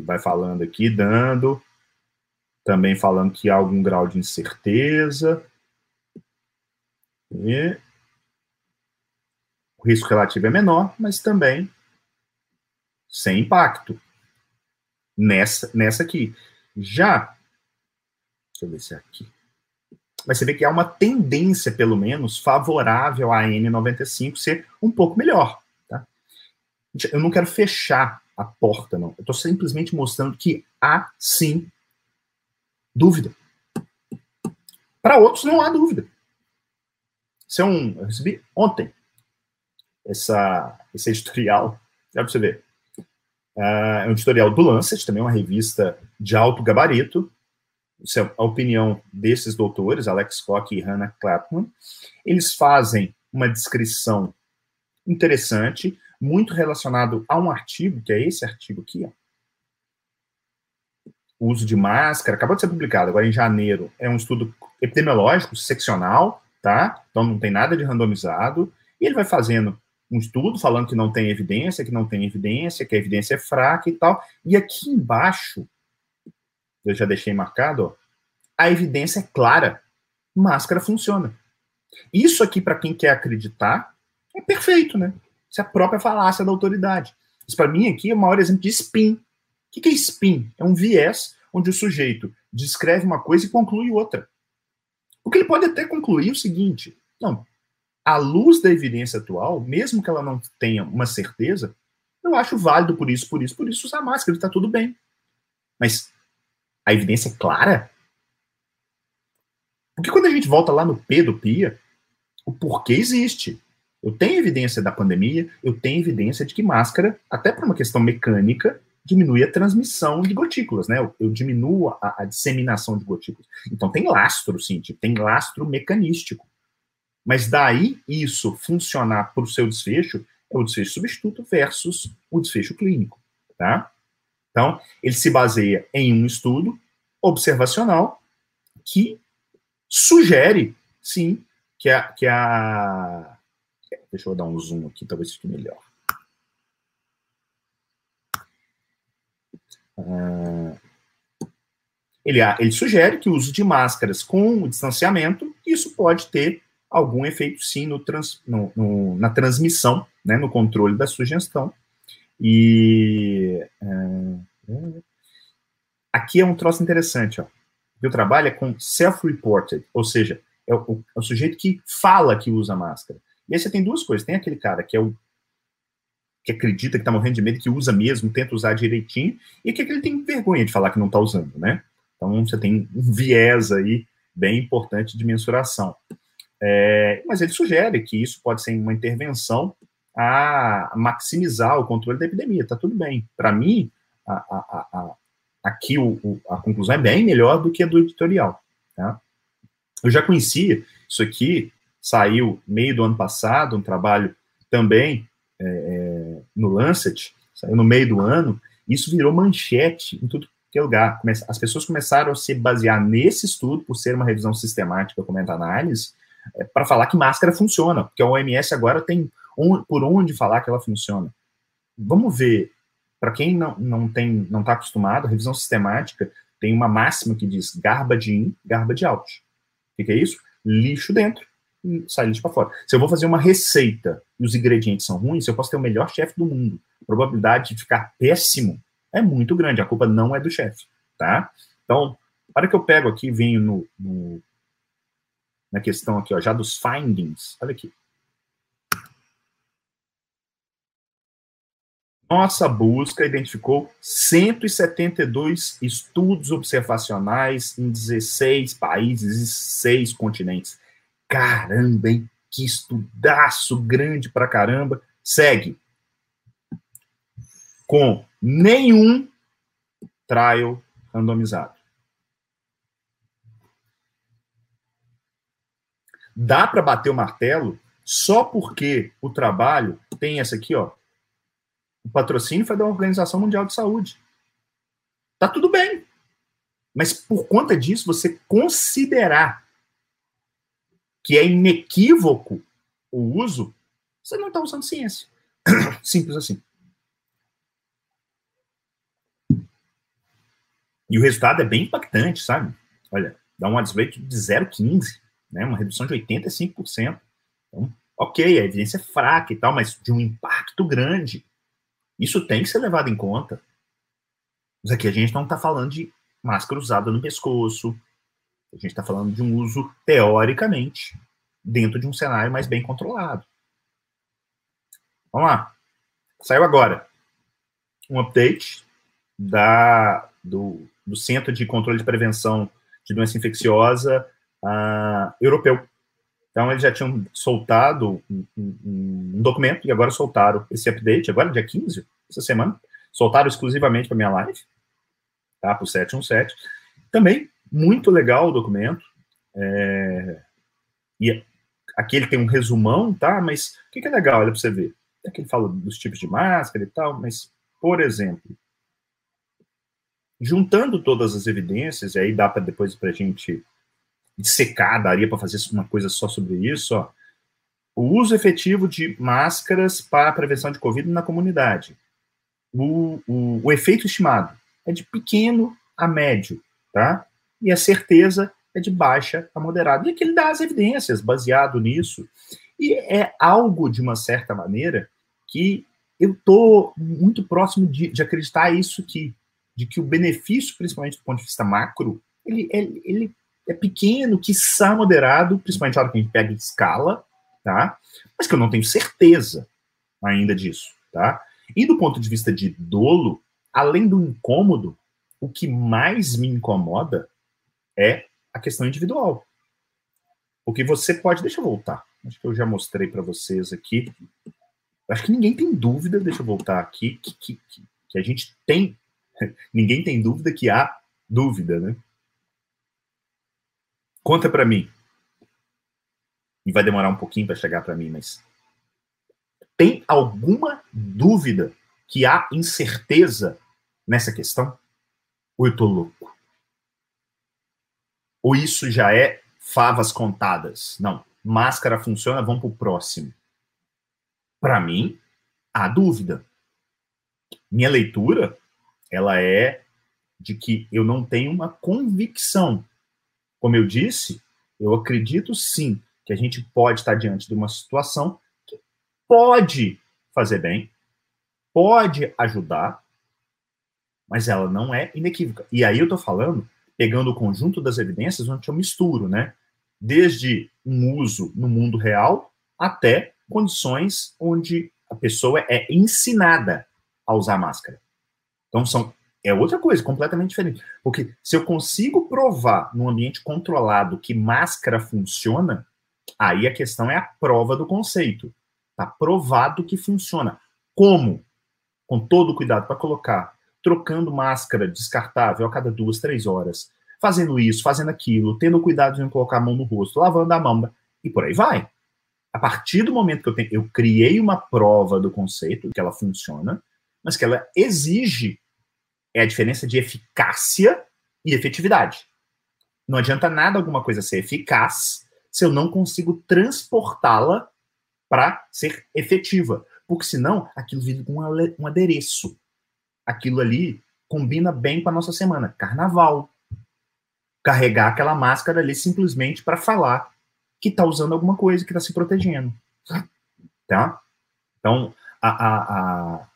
Vai falando aqui, dando, também falando que há algum grau de incerteza. E o risco relativo é menor, mas também sem impacto. Nessa, nessa aqui. Já, deixa eu ver se é aqui. Mas você vê que há uma tendência, pelo menos, favorável à N95 ser um pouco melhor. Tá? Eu não quero fechar a porta, não. Eu estou simplesmente mostrando que há, sim, dúvida. Para outros, não há dúvida. Isso é um. Eu recebi ontem essa, esse editorial. *laughs* Dá para você ver. Uh, é um editorial do Lancet, também uma revista de alto gabarito. Isso é a opinião desses doutores, Alex Koch e Hannah Clapman. Eles fazem uma descrição interessante, muito relacionado a um artigo, que é esse artigo aqui, ó. O uso de máscara, acabou de ser publicado agora em janeiro. É um estudo epidemiológico, seccional, tá? Então não tem nada de randomizado. E ele vai fazendo um estudo falando que não tem evidência, que não tem evidência, que a evidência é fraca e tal. E aqui embaixo, eu já deixei marcado, ó, a evidência é clara. Máscara funciona. Isso aqui, para quem quer acreditar, é perfeito, né? Isso é a própria falácia da autoridade. Isso, para mim, aqui é o maior exemplo de spin. O que é spin? É um viés onde o sujeito descreve uma coisa e conclui outra. O que ele pode até concluir o seguinte: não, à luz da evidência atual, mesmo que ela não tenha uma certeza, eu acho válido por isso, por isso, por isso usar máscara, está tudo bem. Mas a evidência é clara? Porque quando a gente volta lá no P do PIA, o porquê existe. Eu tenho evidência da pandemia, eu tenho evidência de que máscara, até por uma questão mecânica, diminui a transmissão de gotículas, né? Eu, eu diminuo a, a, disseminação de gotículas. Então tem lastro, sim, tem lastro mecanístico. Mas daí isso funcionar para o seu desfecho é o desfecho substituto versus o desfecho clínico, tá? Então, ele se baseia em um estudo observacional que sugere, sim, que a, que a... Deixa eu dar um zoom aqui, talvez fique melhor. Uh, ele, ele sugere que o uso de máscaras com distanciamento, isso pode ter algum efeito sim no trans, no, no, na transmissão, né, no controle da sugestão. E é, aqui é um troço interessante, ó. O trabalho é com self-reported, ou seja, é o, é o, sujeito que fala que usa máscara. E aí você tem duas coisas. Tem aquele cara que é o que acredita que está morrendo de medo, que usa mesmo, tenta usar direitinho, e que ele tem vergonha de falar que não está usando, né? Então você tem um viés aí bem importante de mensuração. É, mas ele sugere que isso pode ser uma intervenção a maximizar o controle da epidemia. Tá tudo bem. Para mim, a, a, a, aqui o, o, a conclusão é bem melhor do que a do editorial. Tá? Eu já conhecia isso aqui, saiu meio do ano passado, um trabalho também é, é, no Lancet, saiu no meio do ano, isso virou manchete em tudo que é lugar. As pessoas começaram a se basear nesse estudo, por ser uma revisão sistemática com meta-análise, é, para falar que máscara funciona, porque a OMS agora tem por onde falar que ela funciona. Vamos ver, para quem não, não tem, não está acostumado, a revisão sistemática tem uma máxima que diz garbage in, garbage out. O que, que é isso? Lixo dentro sai lixo para fora. Se eu vou fazer uma receita e os ingredientes são ruins, eu posso ter o melhor chefe do mundo. A probabilidade de ficar péssimo é muito grande. A culpa não é do chefe, tá? Então, para que eu pego aqui venho no, no na questão aqui, ó, já dos findings. Olha aqui. Nossa busca identificou 172 estudos observacionais em 16 países e 6 continentes. Caramba, hein? Que estudaço grande pra caramba. Segue. Com nenhum trial randomizado. Dá para bater o martelo só porque o trabalho tem essa aqui, ó. O patrocínio foi da Organização Mundial de Saúde. Tá tudo bem. Mas por conta disso, você considerar que é inequívoco o uso, você não está usando ciência. *coughs* Simples assim. E o resultado é bem impactante, sabe? Olha, dá um odds de 0,15, né? uma redução de 85%. Então, ok, a evidência é fraca e tal, mas de um impacto grande. Isso tem que ser levado em conta. Mas aqui a gente não está falando de máscara usada no pescoço. A gente está falando de um uso, teoricamente, dentro de um cenário mais bem controlado. Vamos lá. Saiu agora um update da, do, do Centro de Controle de Prevenção de Doença Infecciosa uh, europeu. Então, eles já tinham soltado um, um, um, documento e agora soltaram esse update, agora dia 15, essa semana. Soltaram exclusivamente para minha live tá? Para o 717. Também, muito legal o documento. É... E aqui ele tem um resumão, tá? Mas o que, que é legal? Olha para você ver. Aqui ele fala dos tipos de máscara e tal, mas, por exemplo, juntando todas as evidências, e aí dá para depois para a gente dissecar, daria para fazer uma coisa só sobre isso, ó. O uso efetivo de máscaras para prevenção de Covid na comunidade. O, o, o efeito estimado é de pequeno a médio, tá? E a certeza é de baixa a moderada. E aqui ele dá as evidências baseado nisso. E é algo, de uma certa maneira, que eu estou muito próximo de, de, acreditar isso aqui, de que o benefício, principalmente do ponto de vista macro, ele, ele, ele é pequeno, que está moderado, principalmente na hora que a gente pega escala, tá? Mas que eu não tenho certeza ainda disso, tá? E do ponto de vista de dolo, além do incômodo, o que mais me incomoda é a questão individual. Porque você pode. Deixa eu voltar. Acho que eu já mostrei para vocês aqui. Acho que ninguém tem dúvida. Deixa eu voltar aqui. Que, que, que a gente tem. *laughs* ninguém tem dúvida que há dúvida, né? Conta para mim. E vai demorar um pouquinho para chegar para mim, mas tem alguma dúvida que há incerteza nessa questão? Ou eu tô louco? Ou isso já é favas contadas? Não, máscara funciona, vamos pro próximo. Para mim, há dúvida. Minha leitura, ela é de que eu não tenho uma convicção. Como eu disse, eu acredito sim que a gente pode estar diante de uma situação que pode fazer bem, pode ajudar, mas ela não é inequívoca. E aí eu estou falando, pegando o conjunto das evidências, onde eu misturo, né? Desde um uso no mundo real até condições onde a pessoa é ensinada a usar máscara. Então são é outra coisa completamente diferente, porque se eu consigo provar num ambiente controlado que máscara funciona, aí a questão é a prova do conceito. Tá provado que funciona. Como? Com todo o cuidado para colocar trocando máscara descartável a cada duas, três horas, fazendo isso, fazendo aquilo, tendo cuidado de não colocar a mão no rosto, lavando a mão, e por aí vai. A partir do momento que eu tenho, eu criei uma prova do conceito, que ela funciona, mas que ela exige é a diferença de eficácia e efetividade. Não adianta nada alguma coisa ser eficaz se eu não consigo transportá-la para ser efetiva. Porque senão aquilo vira um adereço aquilo ali combina bem com a nossa semana. Carnaval. Carregar aquela máscara ali simplesmente para falar que está usando alguma coisa, que está se protegendo. Tá? Então, a, a, a,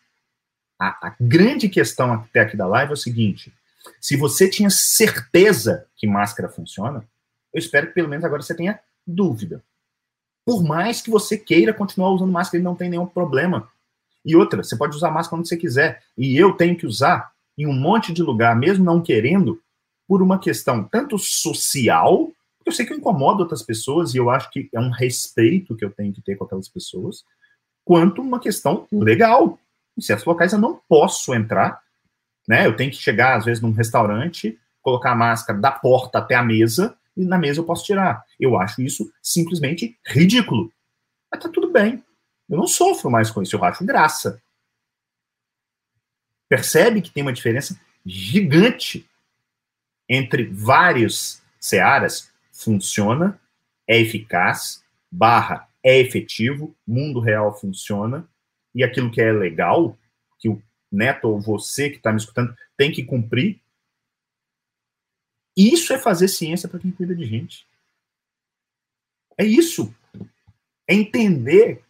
a, grande questão até aqui da live é o seguinte: se você tinha certeza que máscara funciona, eu espero que pelo menos agora você tenha dúvida. Por mais que você queira continuar usando máscara e não tem nenhum problema, e outra, você pode usar máscara onde você quiser. E eu tenho que usar em um monte de lugar, mesmo não querendo, por uma questão tanto social, eu sei que eu incomodo outras pessoas e eu acho que é um respeito que eu tenho que ter com aquelas pessoas, quanto uma questão legal. Em certos locais eu não posso entrar, né? Eu tenho que chegar, às vezes, num restaurante, colocar a máscara da porta até a mesa, e na mesa eu posso tirar. Eu acho isso simplesmente ridículo. Mas tá tudo bem. Eu não sofro mais com isso, eu acho graça. Percebe que tem uma diferença gigante entre vários searas funciona, é eficaz, barra é efetivo, mundo real funciona, e aquilo que é legal, que o neto ou você que está me escutando tem que cumprir, isso é fazer ciência para quem cuida de gente. É isso. É entender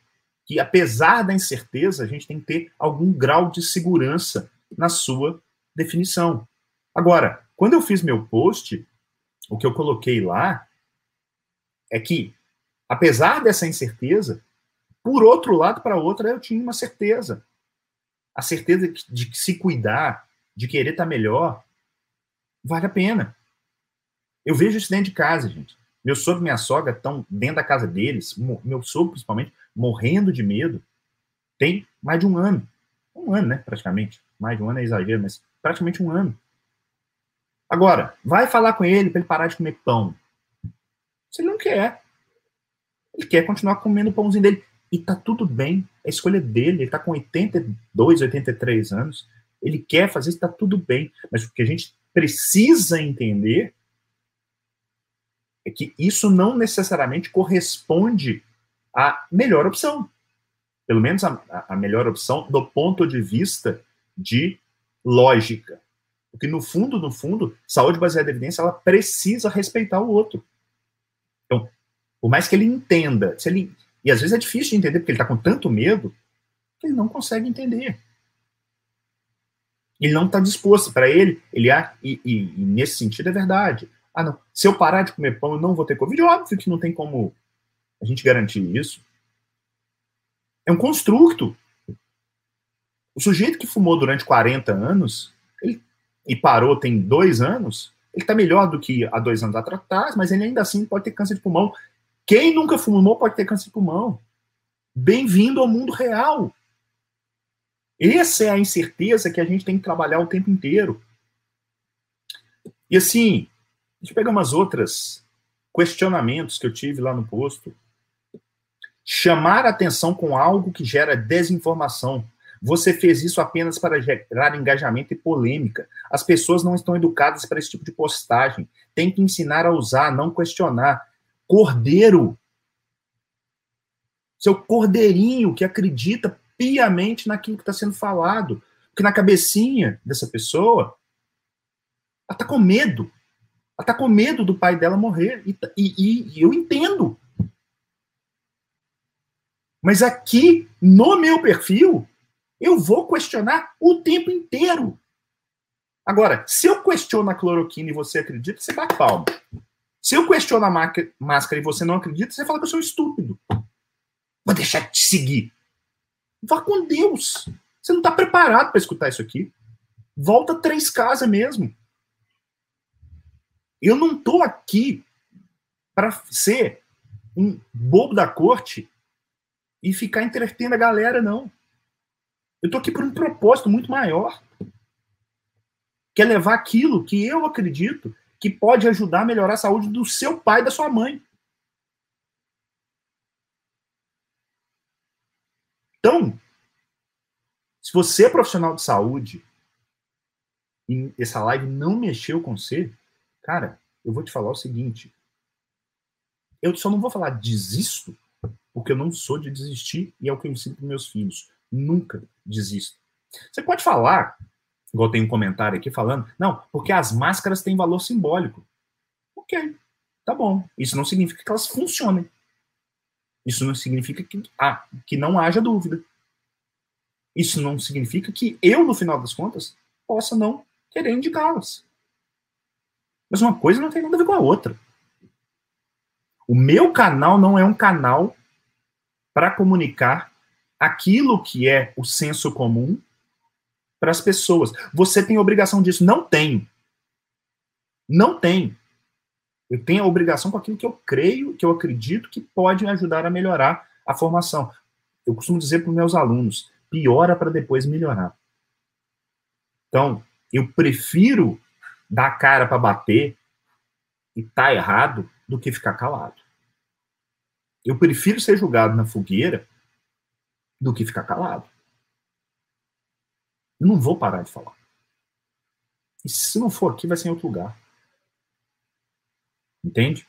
que, apesar da incerteza, a gente tem que ter algum grau de segurança na sua definição. Agora, quando eu fiz meu post, o que eu coloquei lá é que, apesar dessa incerteza, por outro lado, para outra, eu tinha uma certeza. A certeza de que se cuidar, de querer estar tá melhor, vale a pena. Eu vejo isso dentro de casa, gente. Meu sogro e minha sogra estão dentro da casa deles, meu sogro principalmente, morrendo de medo. Tem mais de um ano. Um ano, né, praticamente. Mais de um ano é exagero, mas praticamente um ano. Agora, vai falar com ele para ele parar de comer pão. Se ele não quer. Ele quer continuar comendo o pãozinho dele. E tá tudo bem. A escolha dele. Ele tá com 82, 83 anos. Ele quer fazer isso, tá tudo bem. Mas o que a gente precisa entender é que isso não necessariamente corresponde à melhor opção. Pelo menos a, a melhor opção do ponto de vista de lógica. Porque no fundo, no fundo, saúde baseada em evidência, ela precisa respeitar o outro. Então, por mais que ele entenda, se ele e às vezes é difícil de entender porque ele está com tanto medo que ele não consegue entender. Ele não está disposto. Para ele, ele é, e, e, e, nesse sentido é verdade. Ah, não. Se eu parar de comer pão, eu não vou ter Covid. Óbvio que não tem como a gente garantir isso. É um construto. O sujeito que fumou durante 40 anos ele, e parou tem dois anos, ele está melhor do que há dois anos atrás, mas ele ainda assim pode ter câncer de pulmão. Quem nunca fumou pode ter câncer de pulmão. Bem-vindo ao mundo real. Essa é a incerteza que a gente tem que trabalhar o tempo inteiro. E assim, Deixa eu pegar umas outras questionamentos que eu tive lá no posto. Chamar atenção com algo que gera desinformação. Você fez isso apenas para gerar engajamento e polêmica. As pessoas não estão educadas para esse tipo de postagem. Tem que ensinar a usar, não questionar. Cordeiro. Seu cordeirinho que acredita piamente naquilo que está sendo falado. Porque na cabecinha dessa pessoa, ela está com medo. Ela tá com medo do pai dela morrer. E, e, e eu entendo. Mas aqui, no meu perfil, eu vou questionar o tempo inteiro. Agora, se eu questiono a cloroquina e você acredita, você bate palma. Se eu questiono a máscara e você não acredita, você fala que eu sou estúpido. Vou deixar de te seguir. Vá com Deus. Você não está preparado para escutar isso aqui. Volta três casas mesmo. Eu não estou aqui para ser um bobo da corte e ficar entretendo a galera, não. Eu estou aqui por um propósito muito maior. Que é levar aquilo que eu acredito que pode ajudar a melhorar a saúde do seu pai e da sua mãe. Então, se você é profissional de saúde e essa live não mexeu com você, Cara, eu vou te falar o seguinte. Eu só não vou falar desisto, porque eu não sou de desistir e é o que eu ensino para meus filhos. Nunca desisto. Você pode falar, igual tem um comentário aqui falando, não, porque as máscaras têm valor simbólico. Ok, tá bom. Isso não significa que elas funcionem. Isso não significa que, ah, que não haja dúvida. Isso não significa que eu, no final das contas, possa não querer indicá-las. Mas uma coisa não tem nada a ver com a outra. O meu canal não é um canal para comunicar aquilo que é o senso comum para as pessoas. Você tem obrigação disso? Não tenho. Não tenho. Eu tenho a obrigação com aquilo que eu creio, que eu acredito que pode ajudar a melhorar a formação. Eu costumo dizer para os meus alunos: piora para depois melhorar. Então, eu prefiro dar a cara para bater e tá errado do que ficar calado. Eu prefiro ser julgado na fogueira do que ficar calado. Eu não vou parar de falar. E se não for aqui, vai ser em outro lugar. Entende?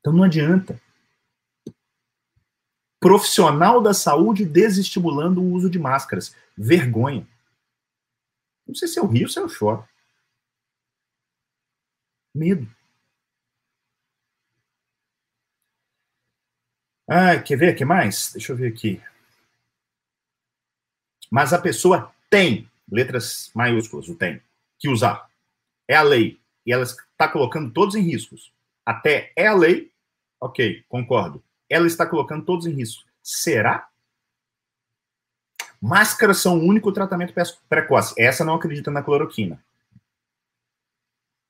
Então não adianta. Profissional da saúde desestimulando o uso de máscaras. Vergonha. Não sei se eu rio ou se eu choro. Medo. Ah, quer ver? Que mais? Deixa eu ver aqui. Mas a pessoa tem, letras maiúsculas, o tem, que usar. É a lei. E ela está colocando todos em riscos. Até é a lei, ok, concordo. Ela está colocando todos em risco. Será? Máscaras são o único tratamento precoce. Essa não acredita na cloroquina.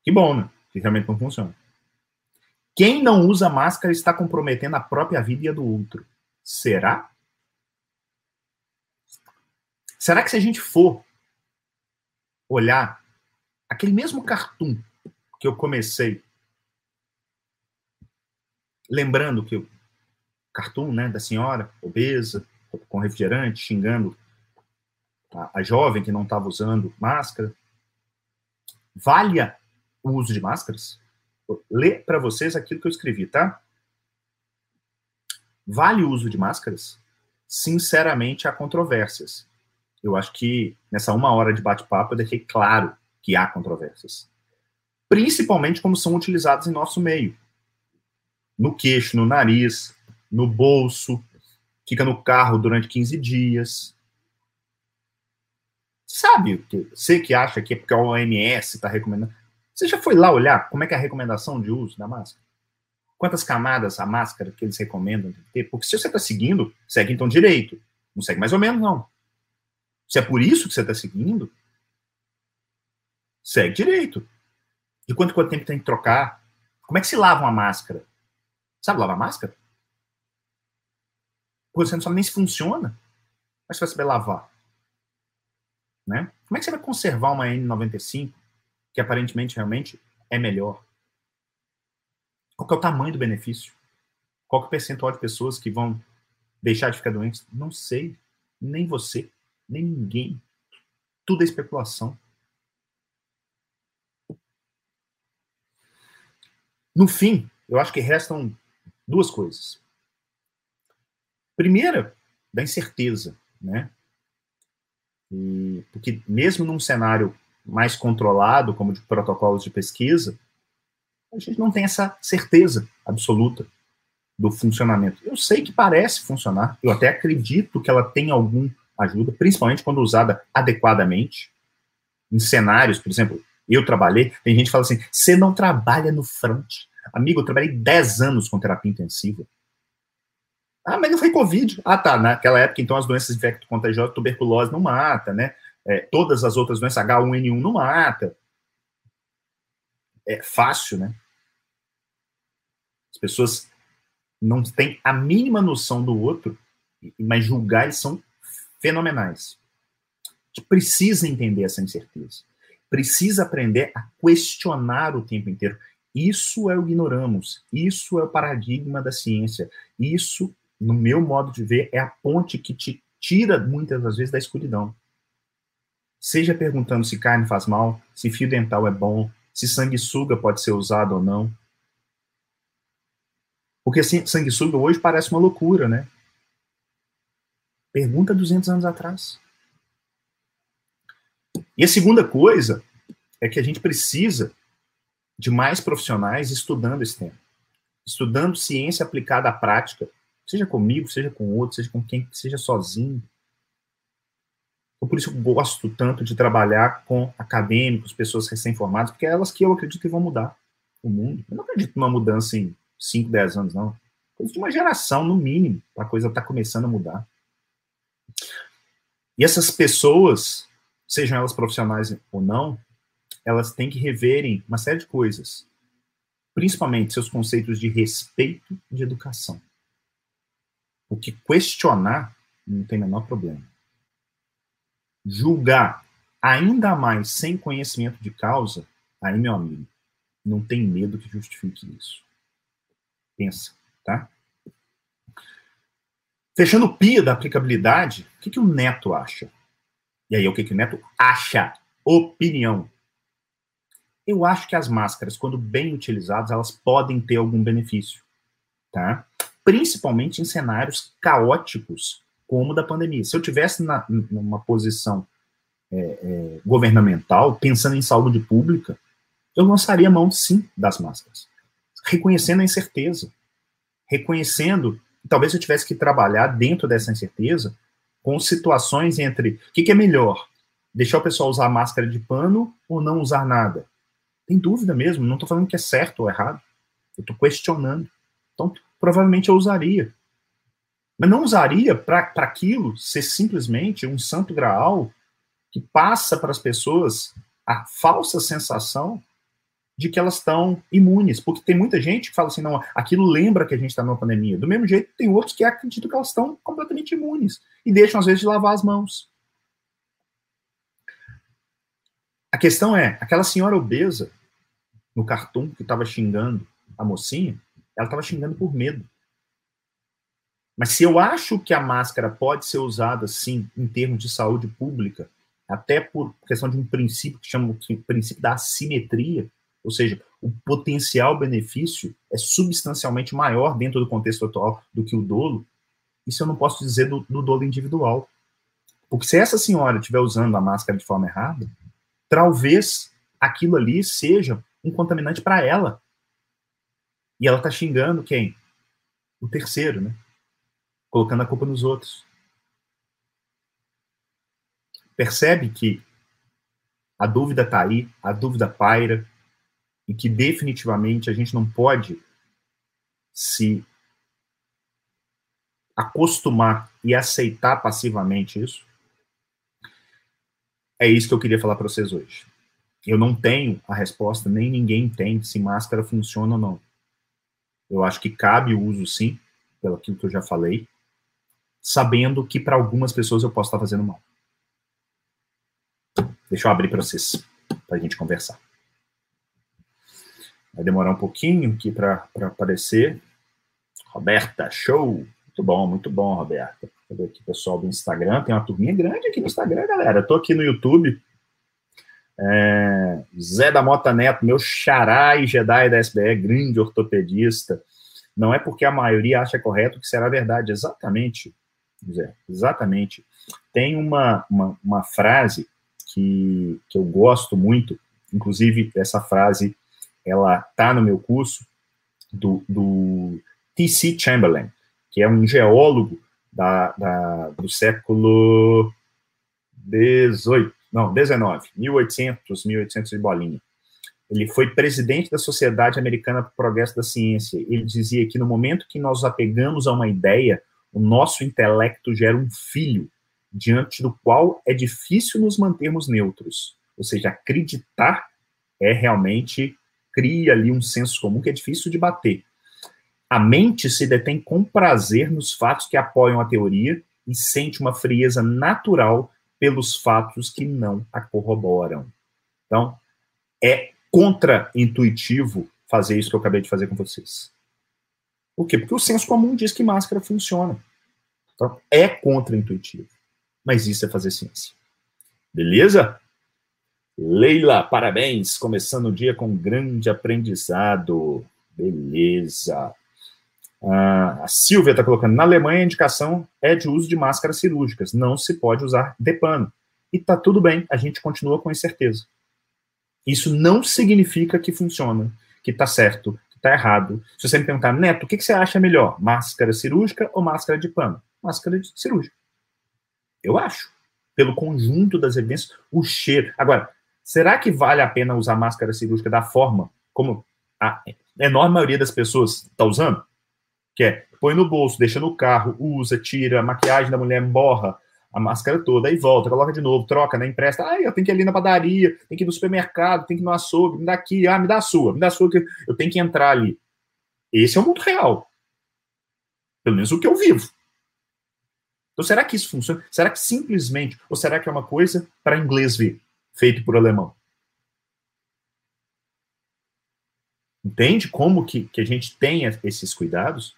Que bom, né? Que realmente não funciona. Quem não usa máscara está comprometendo a própria vida e a do outro. Será? Será que se a gente for olhar aquele mesmo cartoon que eu comecei, lembrando que o cartoon né, da senhora obesa, com refrigerante, xingando a, a jovem que não estava usando máscara, valha o uso de máscaras? Vou ler para vocês aquilo que eu escrevi, tá? Vale o uso de máscaras? Sinceramente, há controvérsias. Eu acho que nessa uma hora de bate-papo eu deixei claro que há controvérsias. Principalmente como são utilizadas em nosso meio. No queixo, no nariz, no bolso, fica no carro durante 15 dias. Sabe, você que acha que é porque a OMS está recomendando. Você já foi lá olhar como é que é a recomendação de uso da máscara? Quantas camadas a máscara que eles recomendam ter? Porque se você está seguindo, segue então direito. Não segue mais ou menos, não. Se é por isso que você está seguindo, segue direito. De quanto quanto tempo tem que trocar? Como é que se lava uma máscara? Sabe lavar máscara? Você não sabe nem se funciona. Mas você vai saber lavar. Né? Como é que você vai conservar uma N95 que aparentemente realmente é melhor? Qual é o tamanho do benefício? Qual é o percentual de pessoas que vão deixar de ficar doentes? Não sei. Nem você, nem ninguém. Tudo é especulação. No fim, eu acho que restam duas coisas. Primeira, da incerteza, né? E, porque mesmo num cenário mais controlado, como de protocolos de pesquisa, a gente não tem essa certeza absoluta do funcionamento. Eu sei que parece funcionar, eu até acredito que ela tem algum ajuda, principalmente quando usada adequadamente, em cenários, por exemplo, eu trabalhei, tem gente que fala assim, você não trabalha no front. Amigo, eu trabalhei 10 anos com terapia intensiva. Ah, mas não foi Covid. Ah, tá. Naquela época, então, as doenças infecto-contagiosas, tuberculose não mata, né? É, todas as outras doenças, H1N1 não mata. É fácil, né? As pessoas não têm a mínima noção do outro, mas julgar eles são fenomenais. A gente precisa entender essa incerteza. Precisa aprender a questionar o tempo inteiro. Isso é o ignoramos. Isso é o paradigma da ciência. Isso no meu modo de ver, é a ponte que te tira muitas das vezes da escuridão. Seja perguntando se carne faz mal, se fio dental é bom, se sanguessuga pode ser usado ou não. Porque sanguessuga hoje parece uma loucura, né? Pergunta 200 anos atrás. E a segunda coisa é que a gente precisa de mais profissionais estudando esse tema. Estudando ciência aplicada à prática, Seja comigo, seja com outro, seja com quem, seja sozinho. Então, por isso eu gosto tanto de trabalhar com acadêmicos, pessoas recém-formadas, porque é elas que eu acredito que vão mudar o mundo. Eu não acredito numa mudança em 5, 10 anos, não. Coisa de uma geração, no mínimo, a coisa está começando a mudar. E essas pessoas, sejam elas profissionais ou não, elas têm que reverem uma série de coisas. Principalmente seus conceitos de respeito e de educação. O que questionar não tem o menor problema. Julgar ainda mais sem conhecimento de causa, aí, meu amigo, não tem medo que justifique isso. Pensa, tá? Fechando o pia da aplicabilidade, o que, que o Neto acha? E aí, o que, que o Neto acha? Opinião. Eu acho que as máscaras, quando bem utilizadas, elas podem ter algum benefício, tá? Principalmente em cenários caóticos, como o da pandemia. Se eu tivesse na, numa posição é, é, governamental, pensando em saúde pública, eu lançaria mão, sim, das máscaras. Reconhecendo a incerteza. Reconhecendo, talvez eu tivesse que trabalhar dentro dessa incerteza, com situações entre o que, que é melhor, deixar o pessoal usar máscara de pano ou não usar nada. Tem dúvida mesmo, não estou falando que é certo ou errado. Eu estou questionando. Então, provavelmente eu usaria. Mas não usaria para aquilo ser simplesmente um santo graal que passa para as pessoas a falsa sensação de que elas estão imunes, porque tem muita gente que fala assim, não, aquilo lembra que a gente está numa pandemia. Do mesmo jeito, tem outros que acreditam que elas estão completamente imunes e deixam, às vezes, de lavar as mãos. A questão é, aquela senhora obesa no cartoon que estava xingando a mocinha, ela estava xingando por medo. Mas se eu acho que a máscara pode ser usada, sim, em termos de saúde pública, até por questão de um princípio que chama o princípio da assimetria, ou seja, o potencial benefício é substancialmente maior dentro do contexto atual do que o dolo, isso eu não posso dizer do, do dolo individual. Porque se essa senhora estiver usando a máscara de forma errada, talvez aquilo ali seja um contaminante para ela. E ela está xingando quem? O terceiro, né? Colocando a culpa nos outros. Percebe que a dúvida está aí, a dúvida paira, e que definitivamente a gente não pode se acostumar e aceitar passivamente isso. É isso que eu queria falar para vocês hoje. Eu não tenho a resposta, nem ninguém tem, se máscara funciona ou não. Eu acho que cabe o uso, sim, pelo que eu já falei, sabendo que para algumas pessoas eu posso estar fazendo mal. Deixa eu abrir para vocês, para a gente conversar. Vai demorar um pouquinho aqui para aparecer. Roberta, show! Muito bom, muito bom, Roberta. Cadê aqui o pessoal do Instagram? Tem uma turminha grande aqui no Instagram, galera. Tô aqui no YouTube. É, Zé da Mota Neto, meu xará e Jedi da SBE, grande ortopedista. Não é porque a maioria acha correto que será verdade. Exatamente, Zé, exatamente. Tem uma, uma, uma frase que, que eu gosto muito, inclusive essa frase ela tá no meu curso do, do T.C. Chamberlain, que é um geólogo da, da, do século 18, não, 19, 1800, 1800 e bolinha. Ele foi presidente da Sociedade Americana para o Progresso da Ciência. Ele dizia que no momento que nós apegamos a uma ideia, o nosso intelecto gera um filho, diante do qual é difícil nos mantermos neutros. Ou seja, acreditar é realmente cria ali um senso comum que é difícil de bater. A mente se detém com prazer nos fatos que apoiam a teoria e sente uma frieza natural pelos fatos que não a corroboram. Então, é contra-intuitivo fazer isso que eu acabei de fazer com vocês. Por quê? Porque o senso comum diz que máscara funciona. Então, é contra-intuitivo. Mas isso é fazer ciência. Beleza? Leila, parabéns. Começando o dia com um grande aprendizado. Beleza. Ah, a Silvia está colocando: na Alemanha a indicação é de uso de máscaras cirúrgicas, não se pode usar de pano. E tá tudo bem, a gente continua com incerteza. Isso não significa que funciona, que tá certo, que tá errado. Se você me perguntar, Neto, o que, que você acha melhor? Máscara cirúrgica ou máscara de pano? Máscara de cirúrgica. Eu acho. Pelo conjunto das evidências, o cheiro. Agora, será que vale a pena usar máscara cirúrgica da forma como a enorme maioria das pessoas está usando? Que é, põe no bolso, deixa no carro, usa, tira, a maquiagem da mulher borra a máscara toda, aí volta, coloca de novo, troca, né, empresta, ah, eu tenho que ir ali na padaria, tem que ir no supermercado, tem que ir no açougue, me dá aqui, ah, me dá a sua, me dá a sua, que eu tenho que entrar ali. Esse é o mundo real. Pelo menos o que eu vivo. Então, será que isso funciona? Será que simplesmente, ou será que é uma coisa para inglês ver? Feito por alemão. Entende como que, que a gente tem esses cuidados?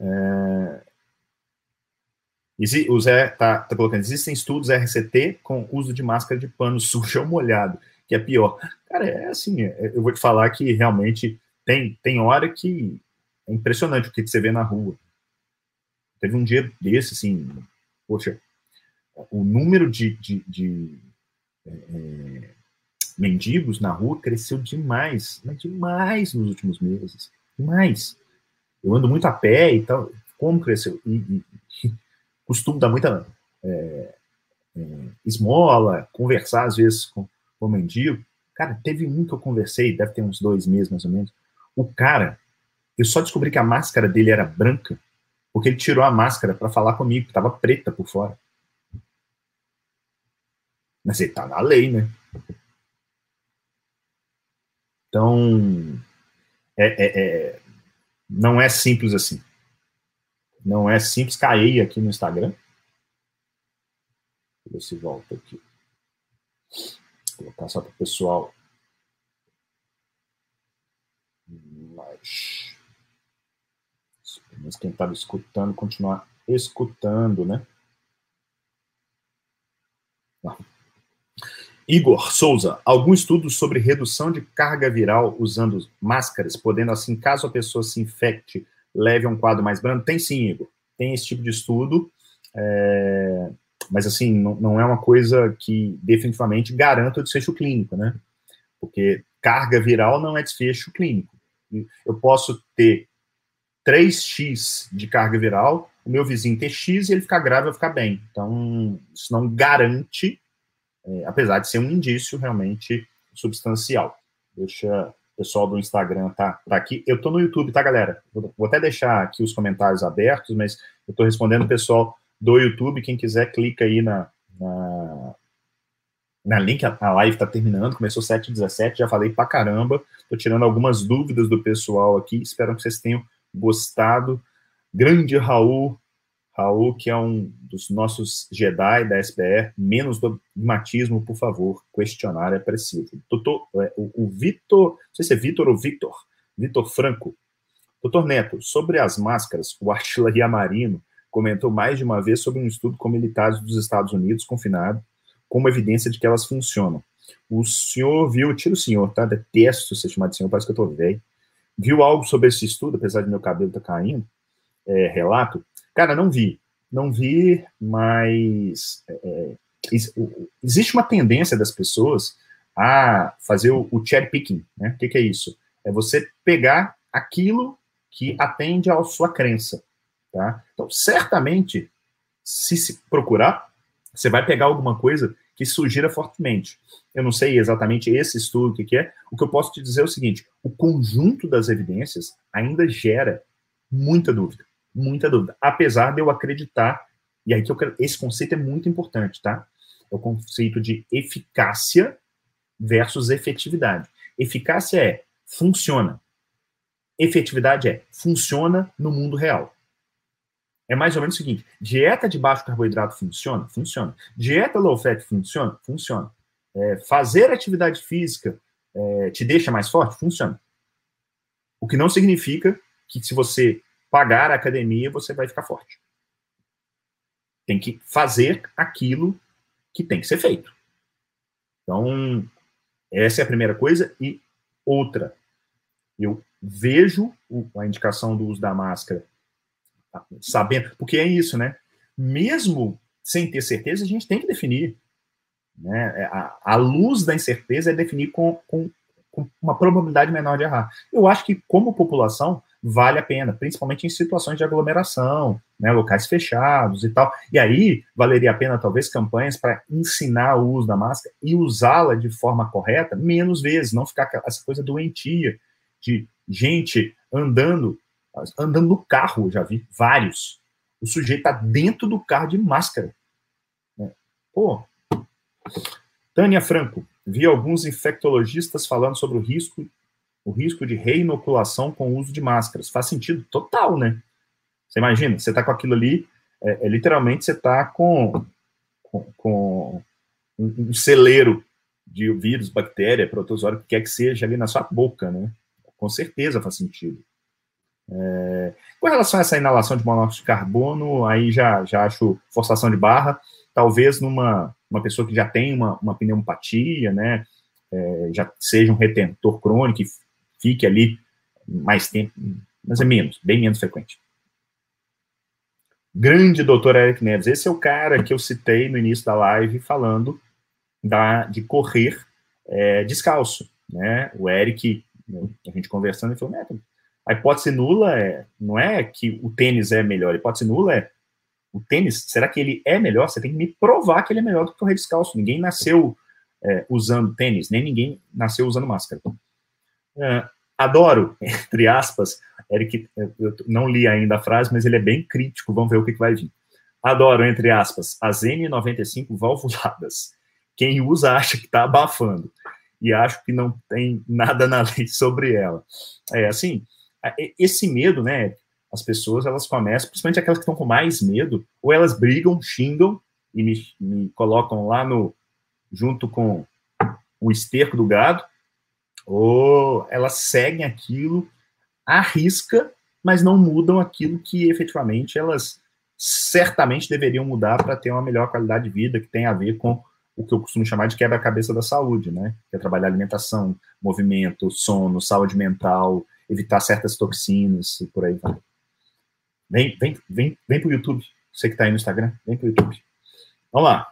É... O Zé está tá colocando, existem estudos RCT com uso de máscara de pano *laughs* sujo ou molhado. que é pior. Cara, é assim, é, eu vou te falar que realmente tem, tem hora que é impressionante o que você vê na rua. Teve um dia desse, assim, poxa, o número de, de, de é, é mendigos na rua cresceu demais, mas demais nos últimos meses, demais. Eu ando muito a pé e tal, como cresceu? E, e *laughs* costumo dar muita é, é, esmola, conversar às vezes com, com o mendigo. Cara, teve um que eu conversei, deve ter uns dois meses mais ou menos. O cara, eu só descobri que a máscara dele era branca porque ele tirou a máscara para falar comigo, que estava preta por fora. Mas ele tá na lei, né? Então, é, é, é, não é simples assim. Não é simples. Caí aqui no Instagram. Deixa eu ver se volta aqui. Vou colocar só para o pessoal. Mas, quem estava escutando, continuar escutando, né? Ah. Igor Souza, algum estudo sobre redução de carga viral usando máscaras, podendo assim, caso a pessoa se infecte, leve a um quadro mais brando? Tem sim, Igor. Tem esse tipo de estudo, é... mas assim, não, não, é uma coisa que definitivamente garanta o desfecho clínico, né? Porque carga viral não é desfecho clínico. Eu posso ter 3x de carga viral, o meu vizinho ter x e ele ficar grave ou ficar bem. Então, isso não garante é, apesar de ser um indício realmente substancial. Deixa o pessoal do Instagram tá, tá aqui. Eu tô no YouTube, tá, galera? Vou, até deixar aqui os comentários abertos, mas eu tô respondendo o pessoal do YouTube. Quem quiser, clica aí na, na, na link. A live tá terminando, começou 7h17, já falei pra caramba. Tô tirando algumas dúvidas do pessoal aqui. Espero que vocês tenham gostado. Grande Raul, Raul, que é um dos nossos Jedi da SBR, menos dogmatismo, por favor, questionário é preciso. Doutor, é, o, o Vitor, não sei se é Vitor ou Victor, Vitor Franco. Doutor Neto, sobre as máscaras, o Artila Marino comentou mais de uma vez sobre um estudo com militares dos Estados Unidos confinado, como evidência de que elas funcionam. O senhor viu, tira o senhor, tá? Detesto ser chamado de senhor, parece que eu tô velho. Viu algo sobre esse estudo, apesar de meu cabelo tá caindo? É, relato? Cara, não vi. Não vi, mas é, é existe uma tendência das pessoas a fazer o, o cherry picking. Né? O que, que é isso? É você pegar aquilo que atende à sua crença. Tá? Então, certamente, se se procurar, você vai pegar alguma coisa que sugira fortemente. Eu não sei exatamente esse estudo que, que é. O que eu posso te dizer é o seguinte: o conjunto das evidências ainda gera muita dúvida muita dúvida. Apesar de eu acreditar, e aí que eu quero, esse conceito é muito importante, tá? É o conceito de eficácia versus efetividade. Eficácia é funciona. Efetividade é funciona no mundo real. É mais ou menos o seguinte: dieta de baixo carboidrato funciona? Funciona. Dieta low fat funciona? Funciona. É, fazer atividade física é, te deixa mais forte? Funciona. O que não significa que se você pagar a academia, você vai ficar forte. Tem que fazer aquilo que tem que ser feito. Então, essa é a primeira coisa. E outra, eu vejo a indicação do uso da máscara, sabendo, porque é isso, né? Mesmo sem ter certeza, a gente tem que definir. Né? A, a luz da incerteza é definir com, com, com uma probabilidade menor de errar. Eu acho que, como população, vale a pena, principalmente em situações de aglomeração, né, locais fechados e tal. E aí valeria a pena talvez campanhas para ensinar o uso da máscara e usá-la de forma correta menos vezes, não ficar essa coisa doentia de gente andando andando no carro, já vi vários. O sujeito está dentro do carro de máscara. Né? Pô. Tânia Franco, vi alguns infectologistas falando sobre o risco o risco de reinoculação com o uso de máscaras. Faz sentido total, né? Você imagina, você está com aquilo ali, é, é literalmente você está com, com, com, um, celeiro de vírus, bactéria, protozoário, o que quer que seja ali na sua boca, né? Com certeza faz sentido. É, com relação a essa inalação de monóxido de carbono, aí já, já acho forçação de barra, talvez numa uma pessoa que já tem uma, uma pneumopatia, né? é, já seja um retentor crônico fique ali mais tempo, mas é menos, bem menos frequente. Grande doutor Eric Neves, esse é o cara que eu citei no início da live falando da, de correr é, descalço, né? O Eric, a gente conversando, ele falou, Neto, a hipótese nula é, não é que o tênis é melhor, a hipótese nula é o tênis, será que ele é melhor? Você tem que me provar que ele é melhor do que correr descalço. Ninguém nasceu é, usando tênis, nem ninguém nasceu usando máscara. É, adoro, entre aspas, Eric, eu não li ainda a frase, mas ele é bem crítico, vamos ver o que, que vai vir. Adoro, entre aspas, as N95 valvuladas. Quem usa acha que está abafando. E acho que não tem nada na lei sobre ela. É assim, esse medo, né? As pessoas, elas começam, principalmente aquelas que estão com mais medo, ou elas brigam, xingam e me, me colocam lá no, junto com o esterco do gado, ou elas seguem aquilo, arrisca, mas não mudam aquilo que efetivamente elas certamente deveriam mudar para ter uma melhor qualidade de vida, que tem a ver com o que eu costumo chamar de quebra-cabeça da saúde, né? Que é trabalhar alimentação, movimento, sono, saúde mental, evitar certas toxinas e por aí vai. Vem, vem, vem, vem pro YouTube. Você que está aí no Instagram, vem pro YouTube. Vamos lá.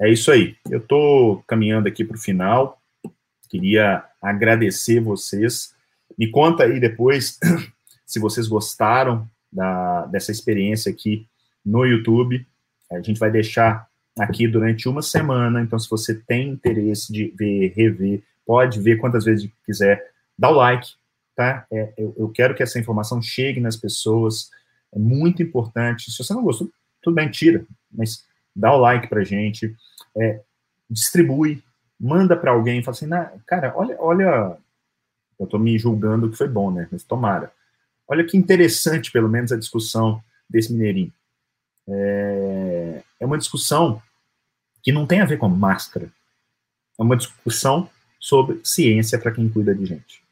É isso aí. Eu estou caminhando aqui para o final. Queria agradecer vocês. Me conta aí depois *clears throat* se vocês gostaram da, dessa experiência aqui no YouTube. A gente vai deixar aqui durante uma semana. Então, se você tem interesse de ver, rever, pode ver quantas vezes quiser. Dá o like, tá? É, eu, eu, quero que essa informação chegue nas pessoas. É muito importante. Se você não gostou, tudo bem, tira. Mas dá o like pra gente é, distribui, manda para alguém, fala assim, cara, olha, olha, eu estou me julgando que foi bom, né? Mas tomara. Olha que interessante, pelo menos, a discussão desse mineirinho. É, é uma discussão que não tem a ver com máscara. É uma discussão sobre ciência para quem cuida de gente.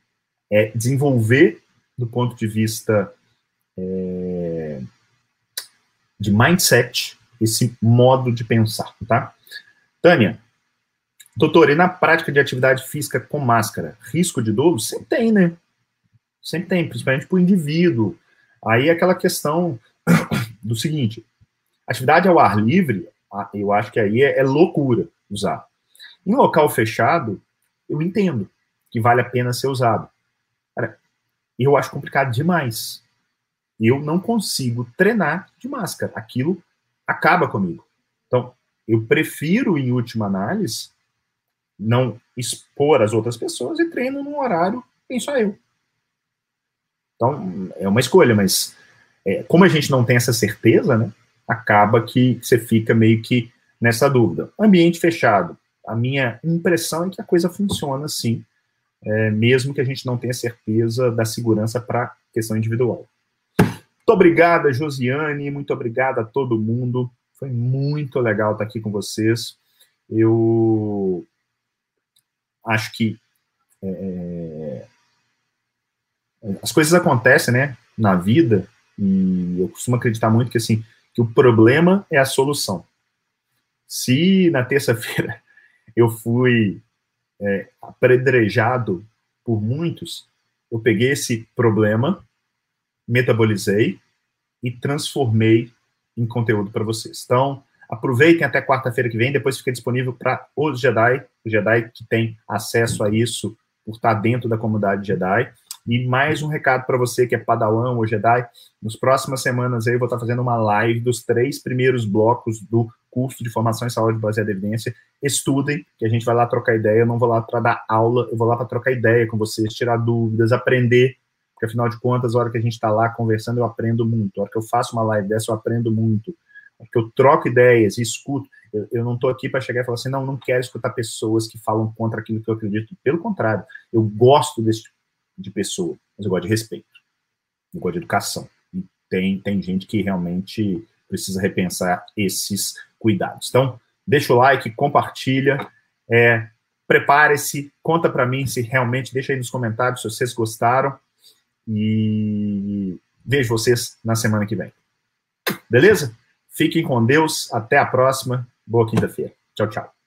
É desenvolver, do ponto de vista é, de mindset, esse modo de pensar, tá? Tânia, doutor, e na prática de atividade física com máscara, risco de dolo? Sempre tem, né? Sempre tem, principalmente para o indivíduo. Aí é aquela questão *coughs* do seguinte: atividade ao ar livre, eu acho que aí é, é loucura usar. Em local fechado, eu entendo que vale a pena ser usado. Cara, eu acho complicado demais. Eu não consigo treinar de máscara. Aquilo acaba comigo. Então, eu prefiro, em última análise, não expor as outras pessoas e treino num horário em só eu. Então, é uma escolha, mas é, como a gente não tem essa certeza, né, acaba que você fica meio que nessa dúvida. Ambiente fechado. A minha impressão é que a coisa funciona assim, é, mesmo que a gente não tenha certeza da segurança para questão individual. Muito obrigada, Josiane, muito obrigada a todo mundo. Foi muito legal estar aqui com vocês. Eu acho que é, é, as coisas acontecem, né, na vida, e eu costumo acreditar muito que assim que o problema é a solução. Se na terça-feira *laughs* eu fui é, por muitos, eu peguei esse problema, metabolizei e transformei em conteúdo para vocês. Então, aproveitem até quarta-feira que vem, depois fica disponível para os Jedi, o Jedi que tem acesso a isso por estar dentro da comunidade Jedi. E mais um recado para você que é Padawan ou Jedi, nas próximas semanas aí eu vou estar fazendo uma live dos três primeiros blocos do curso de formação em saúde baseada em evidência. Estudem, que a gente vai lá trocar ideia. Eu não vou lá para dar aula, eu vou lá para trocar ideia com vocês, tirar dúvidas, aprender porque afinal de contas, a hora que a gente está lá conversando, eu aprendo muito. A hora que eu faço uma live dessa, eu aprendo muito. Que eu troco ideias e escuto, eu, eu não estou aqui para chegar e falar assim, não, não quero escutar pessoas que falam contra aquilo que eu acredito. Pelo contrário, eu gosto desse tipo de pessoa, mas eu gosto de respeito. Eu gosto de educação. E tem, tem gente que realmente precisa repensar esses cuidados. Então, deixa o like, compartilha, é, prepare-se, conta para mim se realmente, deixa aí nos comentários se vocês gostaram. E vejo vocês na semana que vem. Beleza? Fiquem com Deus. Até a próxima. Boa quinta-feira. Tchau, tchau.